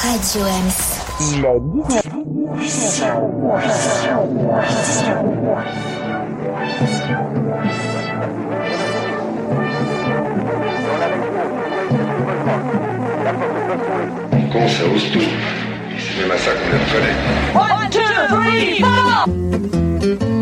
Radio Ems. Il est 19 Con, ça ose tout? C'est même à ça qu'on les reconnaît. One, two, three, four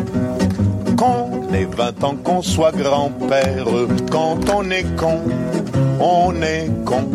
ait 20 ans, qu'on soit grand-père. Quand on est con, on est con.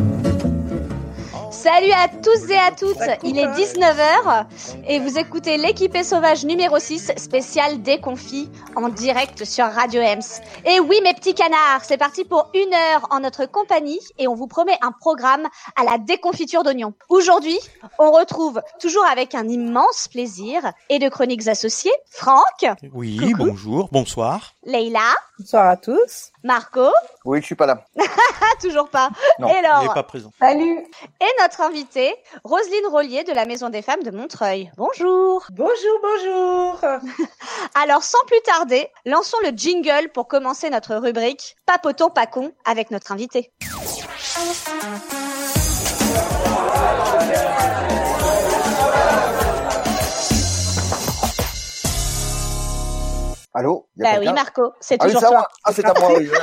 Salut à tous et à toutes, il est 19h et vous écoutez l'équipé sauvage numéro 6 spécial déconfit en direct sur Radio Ems. Et oui mes petits canards, c'est parti pour une heure en notre compagnie et on vous promet un programme à la déconfiture d'oignons. Aujourd'hui, on retrouve toujours avec un immense plaisir et de chroniques associées, Franck. Oui, bonjour, bonsoir. Leïla. Bonsoir à tous. Marco. Oui, je suis pas là. toujours pas. Non, et il n'est pas présent. Salut. Et notre invitée, Roselyne Rollier de la Maison des Femmes de Montreuil. Bonjour. Bonjour, bonjour. Alors, sans plus tarder, lançons le jingle pour commencer notre rubrique Papotons pas con avec notre invité. Allô? Bah oui, Marco, c'est ah toujours oui, toi. Ah, c'est à moi, oui.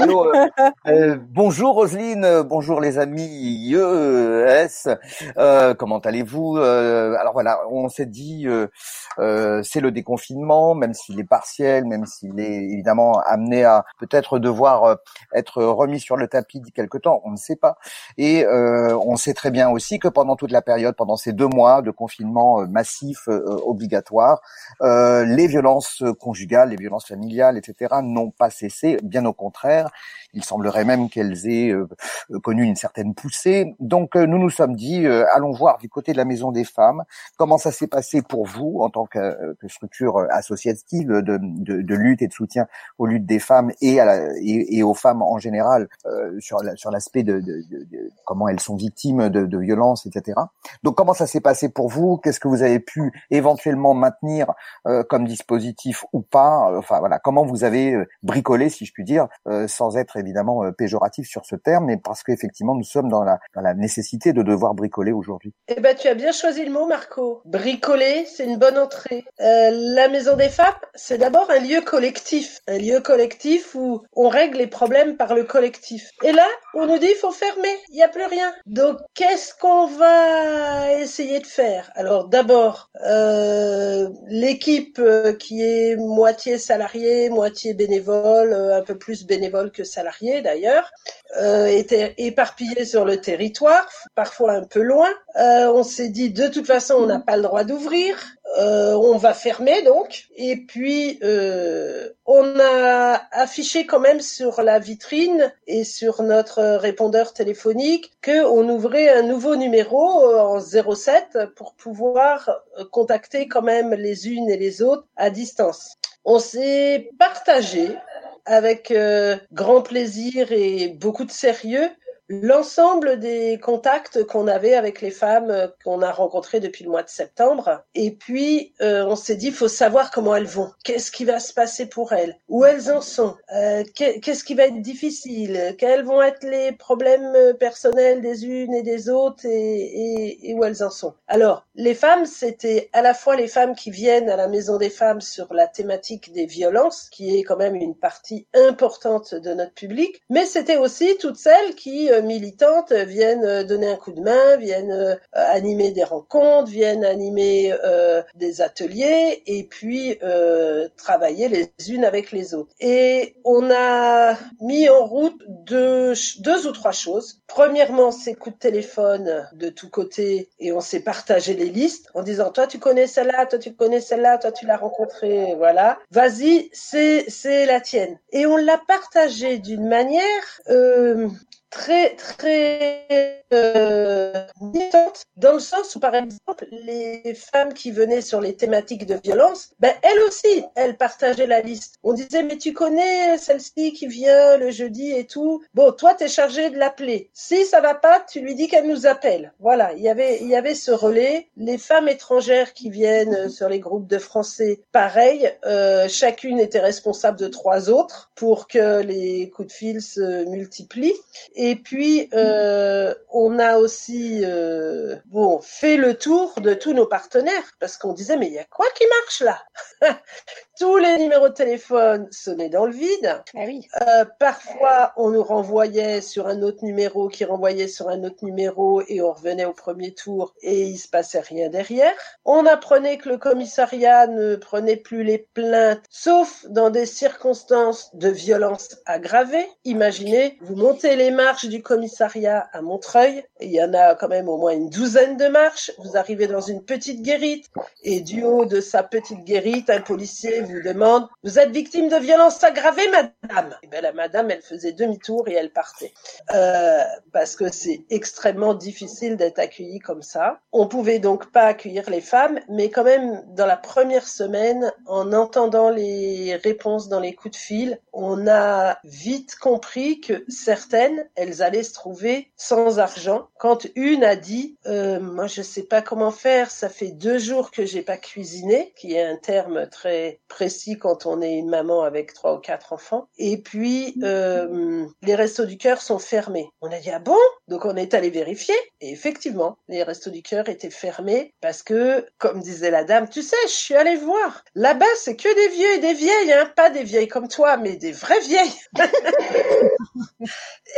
Euh, euh, bonjour Roselyne, euh, bonjour les amis euh, comment allez-vous Alors voilà, on s'est dit, euh, c'est le déconfinement, même s'il est partiel, même s'il est évidemment amené à peut-être devoir être remis sur le tapis d'ici quelque temps, on ne sait pas. Et on sait très bien aussi que pendant toute la période, pendant ces deux mois de confinement massif obligatoire, les violences conjugales les violences familiales, etc., n'ont pas cessé. Bien au contraire, il semblerait même qu'elles aient euh, connu une certaine poussée. Donc, euh, nous nous sommes dit, euh, allons voir du côté de la Maison des Femmes comment ça s'est passé pour vous en tant que, que structure associative de, de, de, lutte et de soutien aux luttes des femmes et, à la, et, aux femmes en général sur la, sur l'aspect de, de, comment elles sont victimes de violences, etc. Donc, comment ça s'est passé pour vous? Qu'est-ce que vous avez pu éventuellement maintenir comme dispositif ou pas? Enfin voilà, comment vous avez bricolé, si je puis dire, sans être évidemment péjoratif sur ce terme, mais parce qu'effectivement nous sommes dans la, nécessité de devoir bricoler aujourd'hui. Eh ben tu as bien choisi le mot, Marco. Bricoler, c'est une bonne entrée. Euh, la Maison des Femmes, c'est d'abord un lieu collectif, un lieu collectif où on règle les problèmes par le collectif. Et là, on nous dit il faut fermer, il n'y a plus rien. Donc qu'est-ce qu'on va essayer de faire? Alors d'abord, euh, l'équipe qui est moitié salariée, moitié bénévole, un peu plus bénévole que salarié d'ailleurs, euh, était éparpillé sur le territoire, parfois un peu loin. Euh, on s'est dit de toute façon on n'a pas le droit d'ouvrir, euh, on va fermer donc. Et puis euh, on a affiché quand même sur la vitrine et sur notre répondeur téléphonique que on ouvrait un nouveau numéro euh, en 07 pour pouvoir contacter quand même les unes et les autres à distance. On s'est partagé avec euh, grand plaisir et beaucoup de sérieux l'ensemble des contacts qu'on avait avec les femmes euh, qu'on a rencontrées depuis le mois de septembre. Et puis, euh, on s'est dit, faut savoir comment elles vont. Qu'est-ce qui va se passer pour elles? Où elles en sont? Euh, Qu'est-ce qui va être difficile? Quels vont être les problèmes personnels des unes et des autres et, et, et où elles en sont? Alors, les femmes, c'était à la fois les femmes qui viennent à la Maison des Femmes sur la thématique des violences, qui est quand même une partie importante de notre public, mais c'était aussi toutes celles qui militantes viennent donner un coup de main, viennent euh, animer des rencontres, viennent animer euh, des ateliers et puis euh, travailler les unes avec les autres. Et on a mis en route deux, deux ou trois choses. Premièrement, ces coups de téléphone de tous côtés et on s'est partagé les listes en disant toi tu connais celle-là, toi tu connais celle-là, toi tu l'as rencontrée, voilà. Vas-y, c'est c'est la tienne. Et on l'a partagé d'une manière euh, très très euh, dans le sens où, par exemple, les femmes qui venaient sur les thématiques de violence, ben, elles aussi, elles partageaient la liste. On disait, mais tu connais celle-ci qui vient le jeudi et tout. Bon, toi, t'es chargé de l'appeler. Si ça va pas, tu lui dis qu'elle nous appelle. Voilà. Il y avait, il y avait ce relais. Les femmes étrangères qui viennent sur les groupes de français, pareil, euh, chacune était responsable de trois autres pour que les coups de fil se multiplient. Et puis, euh, on a aussi, euh, bon, fait le tour de tous nos partenaires parce qu'on disait, mais il y a quoi qui marche là? Tous les numéros de téléphone sonnaient dans le vide. Ah oui. Euh, parfois, on nous renvoyait sur un autre numéro qui renvoyait sur un autre numéro et on revenait au premier tour et il se passait rien derrière. On apprenait que le commissariat ne prenait plus les plaintes, sauf dans des circonstances de violence aggravée. Imaginez, vous montez les marches du commissariat à Montreuil, il y en a quand même au moins une douzaine de marches, vous arrivez dans une petite guérite et du haut de sa petite guérite, un policier vous demande Vous êtes victime de violence aggravée, madame? Et bien la madame, elle faisait demi-tour et elle partait. Euh, parce que c'est extrêmement difficile d'être accueilli comme ça. On pouvait donc pas accueillir les femmes, mais quand même, dans la première semaine, en entendant les réponses dans les coups de fil, on a vite compris que certaines, elles allaient se trouver sans argent. Quand une a dit euh, Moi, je sais pas comment faire, ça fait deux jours que j'ai pas cuisiné », qui est un terme très précis quand on est une maman avec trois ou quatre enfants. Et puis, euh, les restos du cœur sont fermés. On a dit, ah bon? Donc on est allé vérifier. Et effectivement, les restos du cœur étaient fermés parce que, comme disait la dame, tu sais, je suis allée voir. Là-bas, c'est que des vieux et des vieilles, hein. pas des vieilles comme toi, mais des vraies vieilles.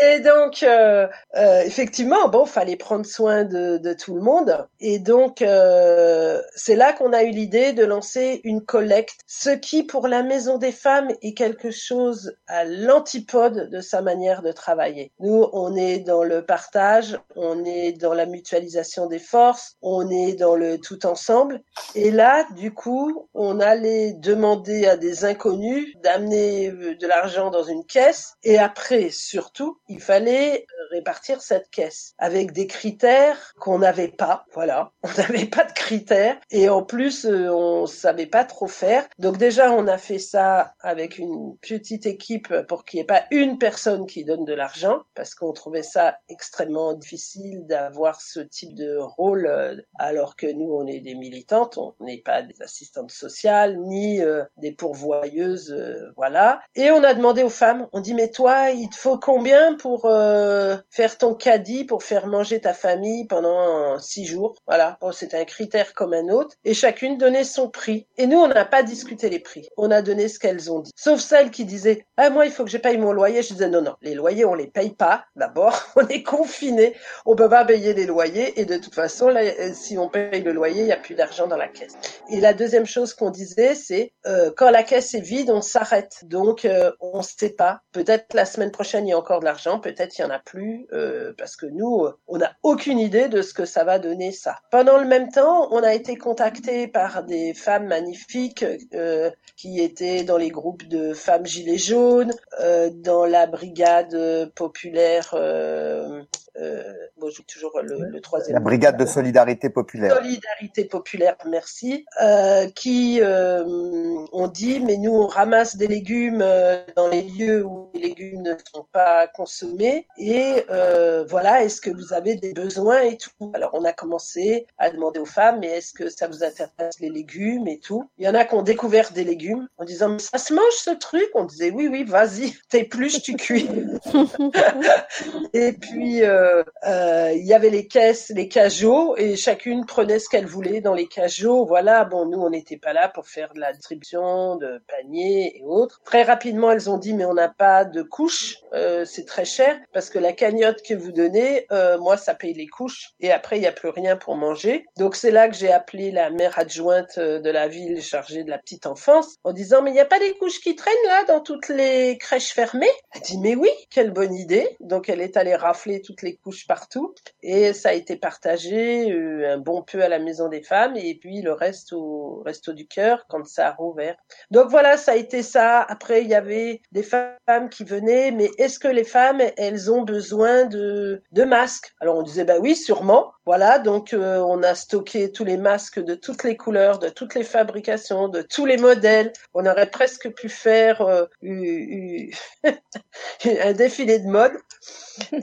et donc, euh, euh, effectivement, bon, fallait prendre soin de, de tout le monde. Et donc, euh, c'est là qu'on a eu l'idée de lancer une collecte, ce qui, pour la Maison des Femmes, est quelque chose à l'antipode de sa manière de travailler. Nous, on est dans le partage, on est dans la mutualisation des forces, on est dans le tout ensemble. Et là, du coup, on allait demander à des inconnus d'amener de l'argent dans une caisse. Et après, surtout, il fallait répartir cette caisse avec des critères qu'on n'avait pas. Voilà, on n'avait pas de critères et en plus euh, on savait pas trop faire. Donc déjà on a fait ça avec une petite équipe pour qu'il n'y ait pas une personne qui donne de l'argent parce qu'on trouvait ça extrêmement difficile d'avoir ce type de rôle euh, alors que nous on est des militantes, on n'est pas des assistantes sociales ni euh, des pourvoyeuses, voilà. Et on a demandé aux femmes, on dit mais toi il te faut combien pour faire ton caddie pour faire manger ta famille pendant six jours. Voilà, bon, c'est un critère comme un autre. Et chacune donnait son prix. Et nous, on n'a pas discuté les prix. On a donné ce qu'elles ont dit. Sauf celle qui disait, ah, moi, il faut que je paye mon loyer. Je disais, non, non, les loyers, on les paye pas. D'abord, on est confiné. On peut pas payer les loyers. Et de toute façon, si on paye le loyer, il n'y a plus d'argent dans la caisse. Et la deuxième chose qu'on disait, c'est, euh, quand la caisse est vide, on s'arrête. Donc, euh, on ne sait pas. Peut-être la semaine prochaine, il y a encore de l'argent. Peut-être il y en a plus. Euh, parce que nous, on n'a aucune idée de ce que ça va donner ça. Pendant le même temps, on a été contacté par des femmes magnifiques euh, qui étaient dans les groupes de femmes gilets jaunes, euh, dans la brigade populaire euh, bon, j'ai toujours le, le, troisième. La brigade de solidarité populaire. Solidarité populaire, merci. Euh, qui euh, ont dit, mais nous on ramasse des légumes euh, dans les lieux où les légumes ne sont pas consommés et euh, voilà, est-ce que vous avez des besoins et tout? Alors on a commencé à demander aux femmes, mais est-ce que ça vous intéresse les légumes et tout? Il y en a qui ont découvert des légumes en disant, mais ça se mange ce truc? On disait, oui, oui, vas-y, t'épluches, tu cuis. et puis euh, euh, il y avait les caisses, les cajots, et chacune prenait ce qu'elle voulait dans les cajots. Voilà, bon, nous, on n'était pas là pour faire de la distribution de paniers et autres. Très rapidement, elles ont dit, mais on n'a pas de couches, euh, c'est très cher, parce que la cagnotte que vous donnez, euh, moi, ça paye les couches, et après, il n'y a plus rien pour manger. Donc, c'est là que j'ai appelé la mère adjointe de la ville chargée de la petite enfance, en disant, mais il n'y a pas des couches qui traînent là dans toutes les crèches fermées? Elle dit, mais oui, quelle bonne idée. Donc, elle est allée rafler toutes les couches partout. Et ça a été partagé euh, un bon peu à la Maison des Femmes et puis le reste au Resto du Cœur quand ça a rouvert. Donc voilà, ça a été ça. Après, il y avait des femmes qui venaient, mais est-ce que les femmes, elles ont besoin de, de masques? Alors on disait, bah oui, sûrement. Voilà, donc on a stocké tous les masques de toutes les couleurs, de toutes les fabrications, de tous les modèles. On aurait presque pu faire un défilé de mode.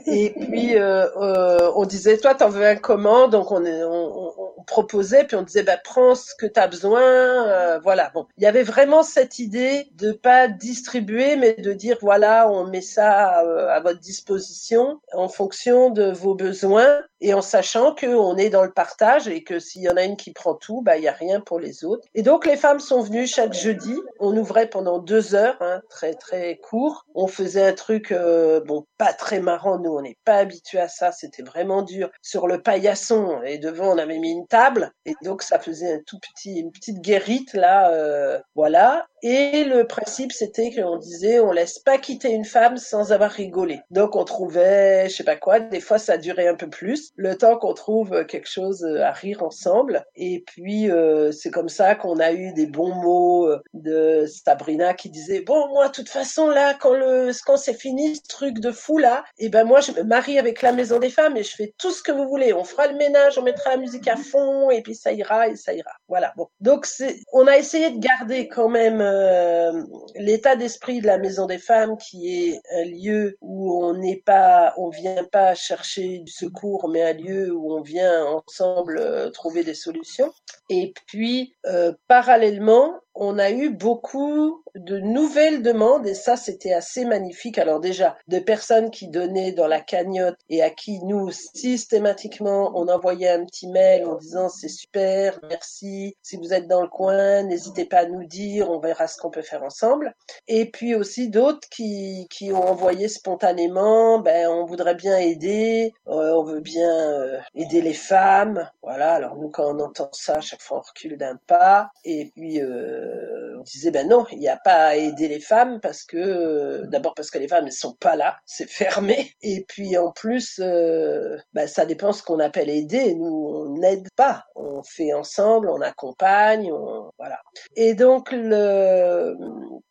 Et puis on disait, toi, t'en veux un comment? Donc on, on, on, proposait, puis on disait, bah prends ce que t'as besoin. voilà. Bon, il y avait vraiment cette idée de pas distribuer, mais de dire voilà, on met ça euh, à, votre disposition en fonction de vos besoins et en sachant qu'on est dans le partage et que s'il y en a une qui prend tout, bah il y a rien pour les autres. Et donc les femmes sont venues chaque jeudi. On ouvrait pendant deux heures, hein, très très court. On faisait un truc euh, bon pas très marrant. Nous on n'est pas habitués à ça. C'était vraiment dur sur le paillasson et devant on avait mis une table et donc ça faisait un tout petit une petite guérite là. Euh, voilà. Et le principe, c'était qu'on disait, on laisse pas quitter une femme sans avoir rigolé. Donc, on trouvait, je sais pas quoi, des fois, ça durait un peu plus, le temps qu'on trouve quelque chose à rire ensemble. Et puis, euh, c'est comme ça qu'on a eu des bons mots euh, de Sabrina qui disait, bon, moi, de toute façon, là, quand le, quand c'est fini, ce truc de fou, là, et eh ben, moi, je me marie avec la maison des femmes et je fais tout ce que vous voulez. On fera le ménage, on mettra la musique à fond et puis ça ira et ça ira. Voilà. Bon. Donc, c'est, on a essayé de garder quand même euh, l'état d'esprit de la Maison des Femmes, qui est un lieu où on n'est pas, on vient pas chercher du secours, mais un lieu où on vient ensemble euh, trouver des solutions. Et puis, euh, parallèlement, on a eu beaucoup de nouvelles demandes et ça c'était assez magnifique. Alors déjà, de personnes qui donnaient dans la cagnotte et à qui nous systématiquement on envoyait un petit mail en disant c'est super, merci, si vous êtes dans le coin, n'hésitez pas à nous dire, on verra ce qu'on peut faire ensemble. Et puis aussi d'autres qui, qui ont envoyé spontanément, ben on voudrait bien aider, euh, on veut bien euh, aider les femmes. Voilà, alors nous quand on entend ça, à chaque fois on recule d'un pas et puis euh, uh, on disait ben non, il n'y a pas à aider les femmes parce que euh, d'abord parce que les femmes ne sont pas là, c'est fermé, et puis en plus euh, ben, ça dépend ce qu'on appelle aider. Nous on n'aide pas, on fait ensemble, on accompagne, voilà. Et donc le,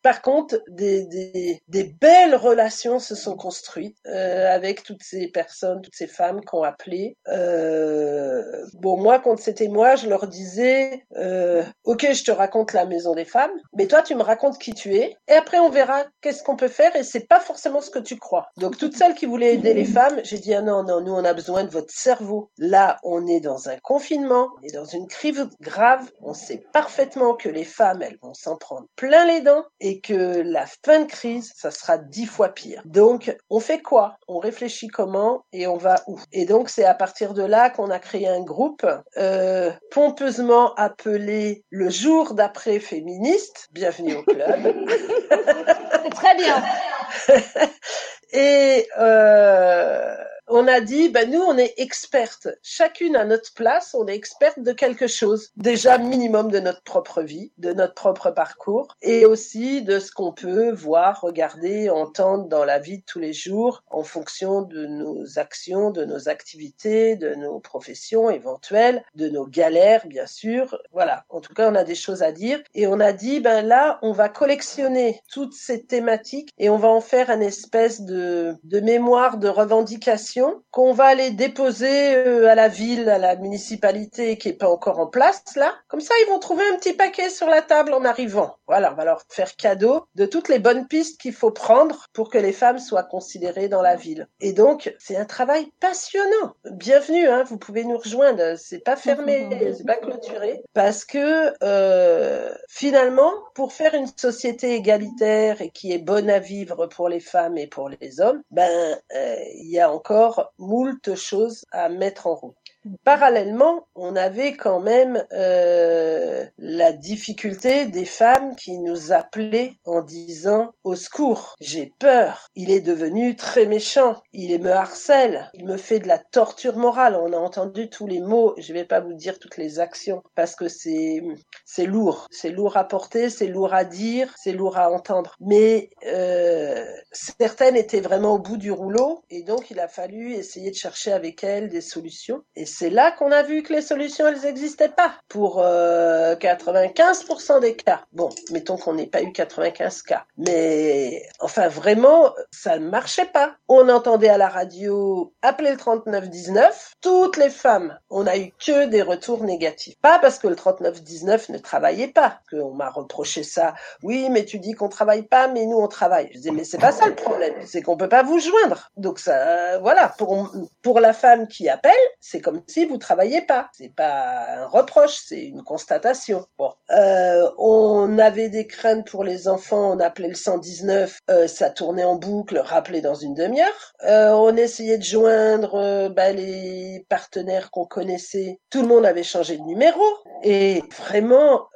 par contre des, des, des belles relations se sont construites euh, avec toutes ces personnes, toutes ces femmes qui ont appelé. bon moi quand c'était moi, je leur disais ok je te raconte la maison des femmes, mais toi tu me racontes qui tu es, et après on verra qu'est-ce qu'on peut faire, et c'est pas forcément ce que tu crois. Donc toutes celles qui voulaient aider les femmes, j'ai dit ah non non, nous on a besoin de votre cerveau. Là on est dans un confinement, on est dans une crise grave, on sait parfaitement que les femmes elles vont s'en prendre plein les dents et que la fin de crise ça sera dix fois pire. Donc on fait quoi? On réfléchit comment et on va où? Et donc c'est à partir de là qu'on a créé un groupe euh, pompeusement appelé le jour d'après féministe. Bienvenue au club. Très bien. Et euh, on a dit, ben nous, on est expertes. Chacune à notre place, on est experte de quelque chose. Déjà, minimum de notre propre vie, de notre propre parcours, et aussi de ce qu'on peut voir, regarder, entendre dans la vie de tous les jours, en fonction de nos actions, de nos activités, de nos professions éventuelles, de nos galères, bien sûr. Voilà. En tout cas, on a des choses à dire. Et on a dit, ben là, on va collectionner toutes ces thématiques et on va en faire une espèce de, de mémoire de revendication qu'on va aller déposer euh, à la ville, à la municipalité qui est pas encore en place là. Comme ça, ils vont trouver un petit paquet sur la table en arrivant. Voilà, on va leur faire cadeau de toutes les bonnes pistes qu'il faut prendre pour que les femmes soient considérées dans la ville. Et donc, c'est un travail passionnant. Bienvenue, hein, vous pouvez nous rejoindre. C'est pas fermé, c'est pas clôturé, parce que euh, finalement, pour faire une société égalitaire et qui est bonne à vivre pour les femmes et pour les hommes, ben euh, il y a encore moult choses à mettre en route. Parallèlement, on avait quand même euh, la difficulté des femmes qui nous appelaient en disant au secours, j'ai peur, il est devenu très méchant, il me harcèle, il me fait de la torture morale. On a entendu tous les mots, je vais pas vous dire toutes les actions parce que c'est lourd, c'est lourd à porter, c'est lourd à dire, c'est lourd à entendre. Mais euh, certaines étaient vraiment au bout du rouleau et donc il a fallu essayer de chercher avec elles des solutions. C'est là qu'on a vu que les solutions, elles n'existaient pas. Pour euh, 95% des cas. Bon, mettons qu'on n'ait pas eu 95 cas. Mais enfin, vraiment, ça ne marchait pas. On entendait à la radio appeler le 3919. Toutes les femmes, on a eu que des retours négatifs. Pas parce que le 3919 ne travaillait pas, qu'on m'a reproché ça. Oui, mais tu dis qu'on travaille pas, mais nous on travaille. Je disais, mais c'est pas ça le problème, c'est qu'on peut pas vous joindre. Donc ça, voilà, pour pour la femme qui appelle, c'est comme si vous travailliez pas. C'est pas un reproche, c'est une constatation. Euh, on avait des craintes pour les enfants, on appelait le 119, euh, ça tournait en boucle, rappelé dans une demi-heure. Euh, on essayait de joindre euh, bah, les partenaires qu'on connaissait. Tout le monde avait changé de numéro et vraiment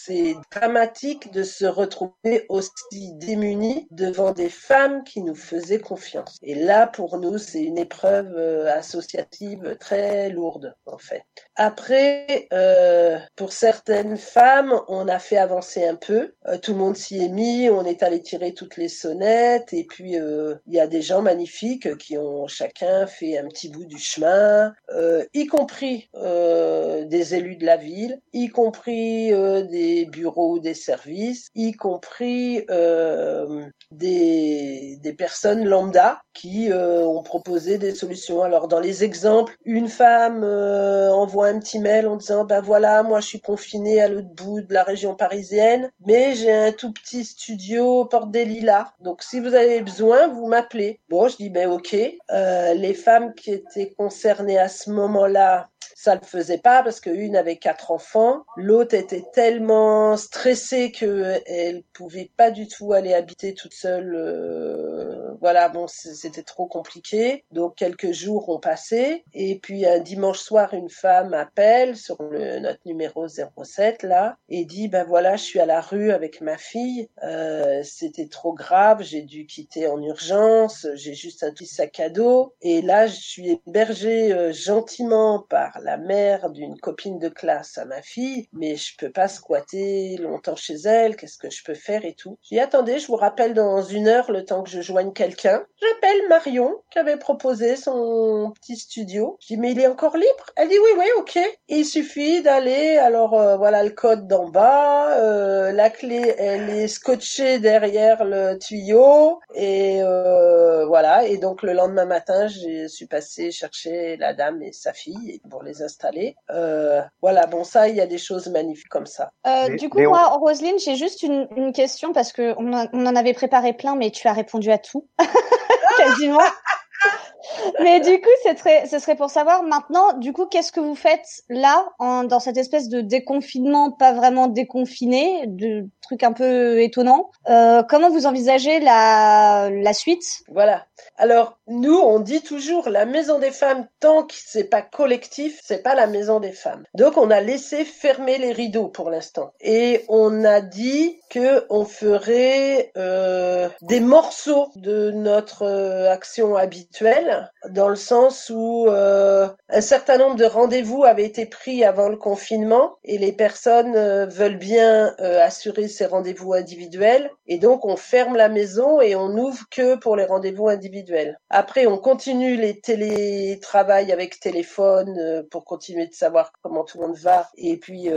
c'est dramatique de se retrouver aussi démunis devant des femmes qui nous faisaient confiance. Et là, pour nous, c'est une épreuve euh, associative très lourde, en fait. Après, euh, pour certaines femmes, on a fait avancer un peu. Euh, tout le monde s'y est mis, on est allé tirer toutes les sonnettes, et puis il y a des gens magnifiques qui ont chacun fait un petit bout du chemin, y compris des élus de la ville, y compris des bureaux des services, y compris euh, des, des personnes lambda qui euh, ont proposé des solutions. Alors dans les exemples, une femme euh, envoie un petit mail en disant ben voilà, moi je suis confinée à l'autre bout de la région parisienne, mais j'ai un tout petit studio Porte des Lilas. Donc si vous avez besoin, vous m'appelez. Bon, je dis ben ok. les femmes qui étaient concernées à ce moment-là ça le faisait pas parce qu'une avait quatre enfants, l'autre était tellement stressée que elle pouvait pas du tout aller habiter toute seule. Voilà, bon, c'était trop compliqué. Donc quelques jours ont passé et puis un dimanche soir, une femme appelle sur le, notre numéro 07 là et dit ben voilà, je suis à la rue avec ma fille. Euh, c'était trop grave, j'ai dû quitter en urgence, j'ai juste un petit sac à dos et là je suis hébergée euh, gentiment par la mère d'une copine de classe à ma fille, mais je peux pas squatter longtemps chez elle, qu'est-ce que je peux faire et tout? J'ai attendez, je vous rappelle dans une heure le temps que je joigne quelqu'un. J'appelle Marion, qui avait proposé son petit studio. Je dis, mais il est encore libre? Elle dit, oui, oui, ok. Il suffit d'aller, alors euh, voilà le code d'en bas, euh, la clé, elle est scotchée derrière le tuyau, et euh, voilà. Et donc le lendemain matin, je suis passée chercher la dame et sa fille pour les installer. Euh, voilà, bon ça, il y a des choses magnifiques comme ça. Euh, du coup, moi, Roselyne, j'ai juste une, une, question parce que on, on, en avait préparé plein, mais tu as répondu à tout, quasiment. Mais du coup, ce serait, pour savoir maintenant, du coup, qu'est-ce que vous faites là, dans cette espèce de déconfinement, pas vraiment déconfiné, de truc un peu étonnant. Euh, comment vous envisagez la, la suite? Voilà. Alors, nous, on dit toujours la maison des femmes, tant que c'est pas collectif, c'est pas la maison des femmes. Donc, on a laissé fermer les rideaux pour l'instant. Et on a dit que on ferait euh, des morceaux de notre euh, action habituelle, dans le sens où euh, un certain nombre de rendez-vous avaient été pris avant le confinement et les personnes euh, veulent bien euh, assurer ces rendez-vous individuels. Et donc, on ferme la maison et on ouvre que pour les rendez-vous individuels. Après, on continue les télétravails avec téléphone pour continuer de savoir comment tout le monde va et puis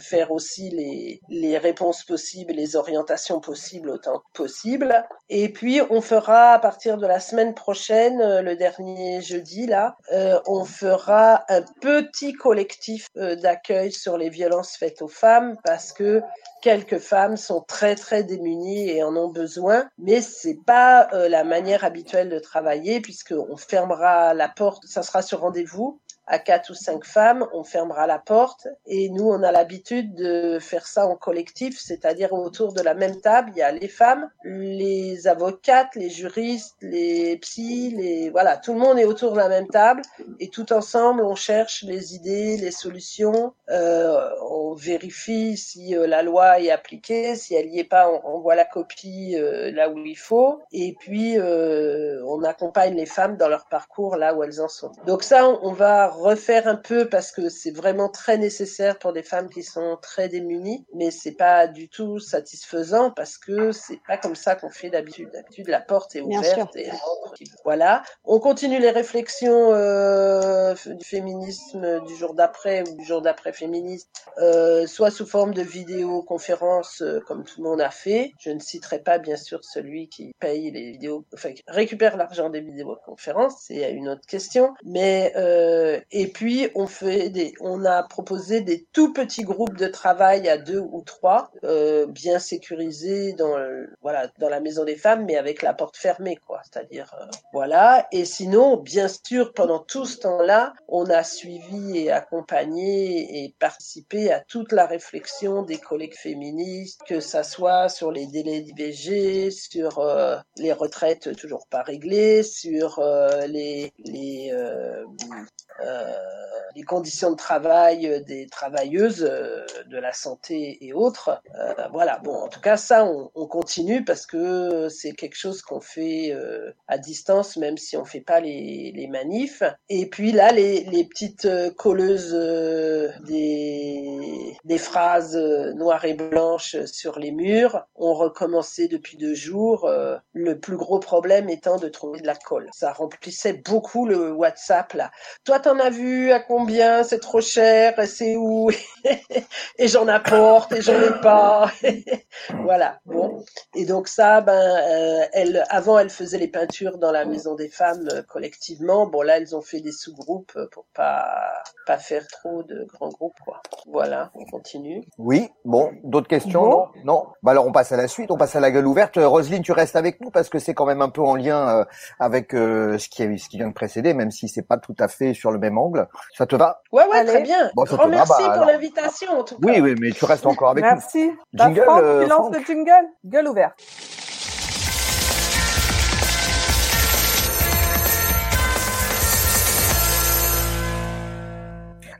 faire aussi les, les réponses possibles, les orientations possibles autant que possible. Et puis, on fera à partir de la semaine prochaine, euh, le dernier jeudi, là, euh, on fera un petit collectif euh, d'accueil sur les violences faites aux femmes parce que quelques femmes sont très très démunies et en ont besoin, mais c'est pas la manière habituelle de travailler puisque on fermera la porte, ça sera sur rendez-vous à quatre ou cinq femmes, on fermera la porte. Et nous, on a l'habitude de faire ça en collectif, c'est-à-dire autour de la même table, il y a les femmes, les avocates, les juristes, les psys, les voilà, tout le monde est autour de la même table et tout ensemble, on cherche les idées, les solutions, euh, on vérifie si euh, la loi est appliquée, si elle y est pas, on, on voit la copie euh, là où il faut, et puis euh, on accompagne les femmes dans leur parcours là où elles en sont. Donc ça, on va refaire un peu parce que c'est vraiment très nécessaire pour des femmes qui sont très démunies, mais c'est pas du tout satisfaisant parce que c'est pas comme ça qu'on fait d'habitude. D'habitude, la porte est ouverte et voilà. On continue les réflexions euh, du féminisme du jour d'après ou du jour d'après féministe, euh, soit sous forme de vidéoconférence euh, comme tout le monde a fait. Je ne citerai pas bien sûr celui qui paye les vidéos, enfin qui récupère l'argent des vidéoconférences, c'est une autre question. Mais euh, et puis on fait des, on a proposé des tout petits groupes de travail à deux ou trois, euh, bien sécurisés dans voilà dans la maison des femmes, mais avec la porte fermée quoi. C'est-à-dire euh, voilà. Et sinon, bien sûr, pendant tout ce temps-là, on a suivi et accompagné et participé à toute la réflexion des collègues féministes, que ça soit sur les délais d'IVG, sur euh, les retraites toujours pas réglées, sur euh, les les euh, les conditions de travail des travailleuses de la santé et autres. voilà. Bon, en tout cas, ça, on, on continue parce que c'est quelque chose qu'on fait à distance, même si on fait pas les, manifs. Et puis là, les, petites colleuses des, des phrases noires et blanches sur les murs ont recommencé depuis deux jours. le plus gros problème étant de trouver de la colle. Ça remplissait beaucoup le WhatsApp là. Toi, t'en as vu à combien C'est trop cher. Et c'est où Et j'en apporte et j'en ai pas. voilà. Bon. Et donc ça, ben, euh, elle, avant, elle faisait les peintures dans la maison des femmes euh, collectivement. Bon, là, elles ont fait des sous-groupes pour pas pas faire trop de grands groupes, quoi. Voilà. On continue. Oui. Bon. D'autres questions Non? Non. Bah alors, on passe à la suite. On passe à la gueule ouverte. Roselyne, tu restes avec nous parce que c'est quand même un peu en lien euh, avec euh, ce qui ce qui vient de précéder, même si c'est pas tout à fait sur le même angle. Ça te va Ouais, ouais, très bien. Bon, Grand merci bah, pour l'invitation, en tout cas. Oui, oui, mais tu restes encore avec merci. nous. Merci. Jingle, Franck, euh, tu lances le jingle. Gueule ouverte.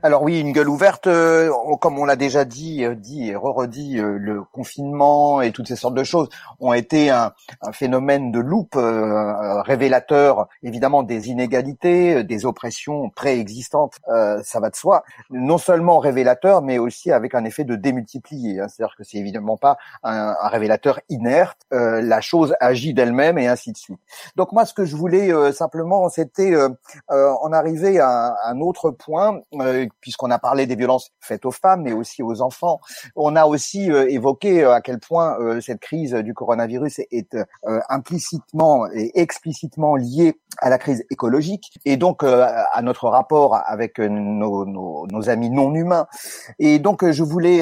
Alors oui, une gueule ouverte, euh, comme on l'a déjà dit, euh, dit et re-redit, euh, le confinement et toutes ces sortes de choses ont été un, phénomène de loupe révélateur, évidemment, des inégalités, des oppressions préexistantes, ça va de soi. Non seulement révélateur, mais aussi avec un effet de démultiplier. Hein. C'est-à-dire que c'est évidemment pas un, révélateur inerte. la chose agit d'elle-même et ainsi de suite. Donc moi, ce que je voulais simplement, c'était en arriver à, à un autre point puisqu'on a parlé des violences faites aux femmes, mais aussi aux enfants. On a aussi euh, évoqué euh, à quel point euh, cette crise du coronavirus est, implicitement et explicitement liée à la crise écologique et donc à notre rapport avec nos, nos, amis non humains. Et donc je voulais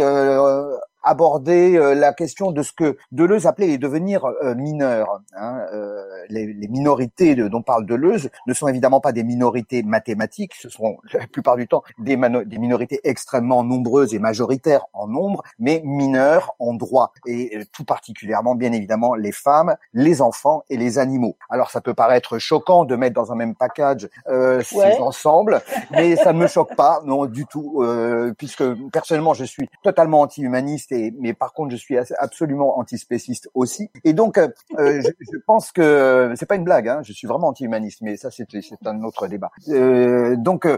aborder euh, la question de ce que Deleuze appelait les devenir euh, mineurs. Hein, euh, les, les, minorités de, dont parle Deleuze ne sont évidemment pas des minorités mathématiques, ce sont la plupart du temps des, des minorités extrêmement nombreuses et majoritaires en nombre, mais mineurs en droit, et tout particulièrement bien évidemment les femmes, les enfants et les animaux. Alors ça peut paraître choquant de mettre dans un même package euh, ces ensembles, mais ça ne me choque pas, non du tout, euh, puisque personnellement je suis totalement anti-humaniste mais par contre, je suis absolument antispéciste aussi. Et donc, euh, euh, je, je, pense que c'est pas une blague. Hein, je suis vraiment anti-humaniste, mais ça, c'est un autre débat. Euh, donc, euh,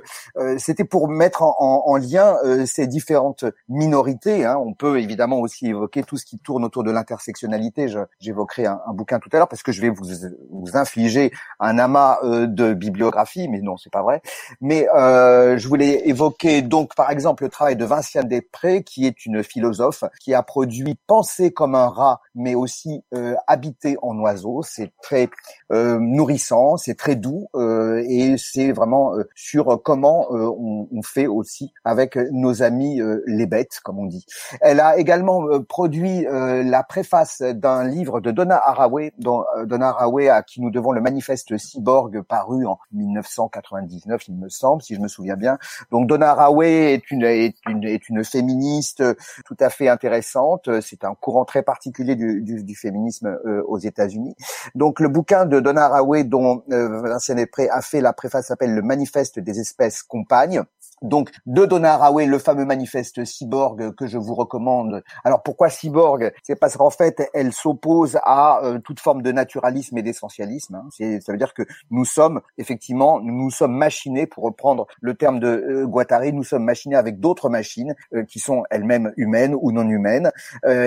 c'était pour mettre en, en, en lien ces différentes minorités. Hein. On peut évidemment aussi évoquer tout ce qui tourne autour de l'intersectionnalité. J'évoquerai un, un, bouquin tout à l'heure parce que je vais vous, vous infliger un amas de bibliographie, mais non, c'est pas vrai. Mais je voulais évoquer donc, par exemple, le travail de Vinciane Després, qui est une philosophe qui a produit Penser comme un rat, mais aussi euh, Habiter en oiseau. C'est très euh, nourrissant, c'est très doux euh, et c'est vraiment euh, sur comment euh, on, on, fait aussi avec nos amis les bêtes, comme on dit. Elle a également produit la préface d'un livre de Donna Haraway, dont, Donna Haraway à qui nous devons le manifeste cyborg paru en 1999, il me semble, si je me souviens bien. Donc Donna Haraway est une, est une, est une féministe tout à fait et intéressantes. C'est un courant très particulier du, féminisme aux États-Unis. Donc le bouquin de Donna Haraway, dont Vincent Després a fait la préface, s'appelle Le Manifeste des espèces compagnes. Donc, de Donna Haraway, le fameux manifeste cyborg que je vous recommande. Alors, pourquoi cyborg? C'est parce qu'en fait, elle s'oppose à euh, toute forme de naturalisme et d'essentialisme. Hein. Ça veut dire que nous sommes, effectivement, nous, sommes machinés, pour reprendre le terme de euh, Guattari, nous sommes machinés avec d'autres machines euh, qui sont elles-mêmes humaines ou non humaines,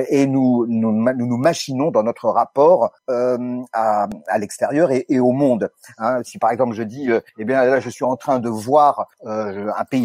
et nous, nous, nous, machinons dans notre rapport à, l'extérieur et, et, au monde. Hein. Si par exemple je dis, eh bien là, je suis en train de voir un pays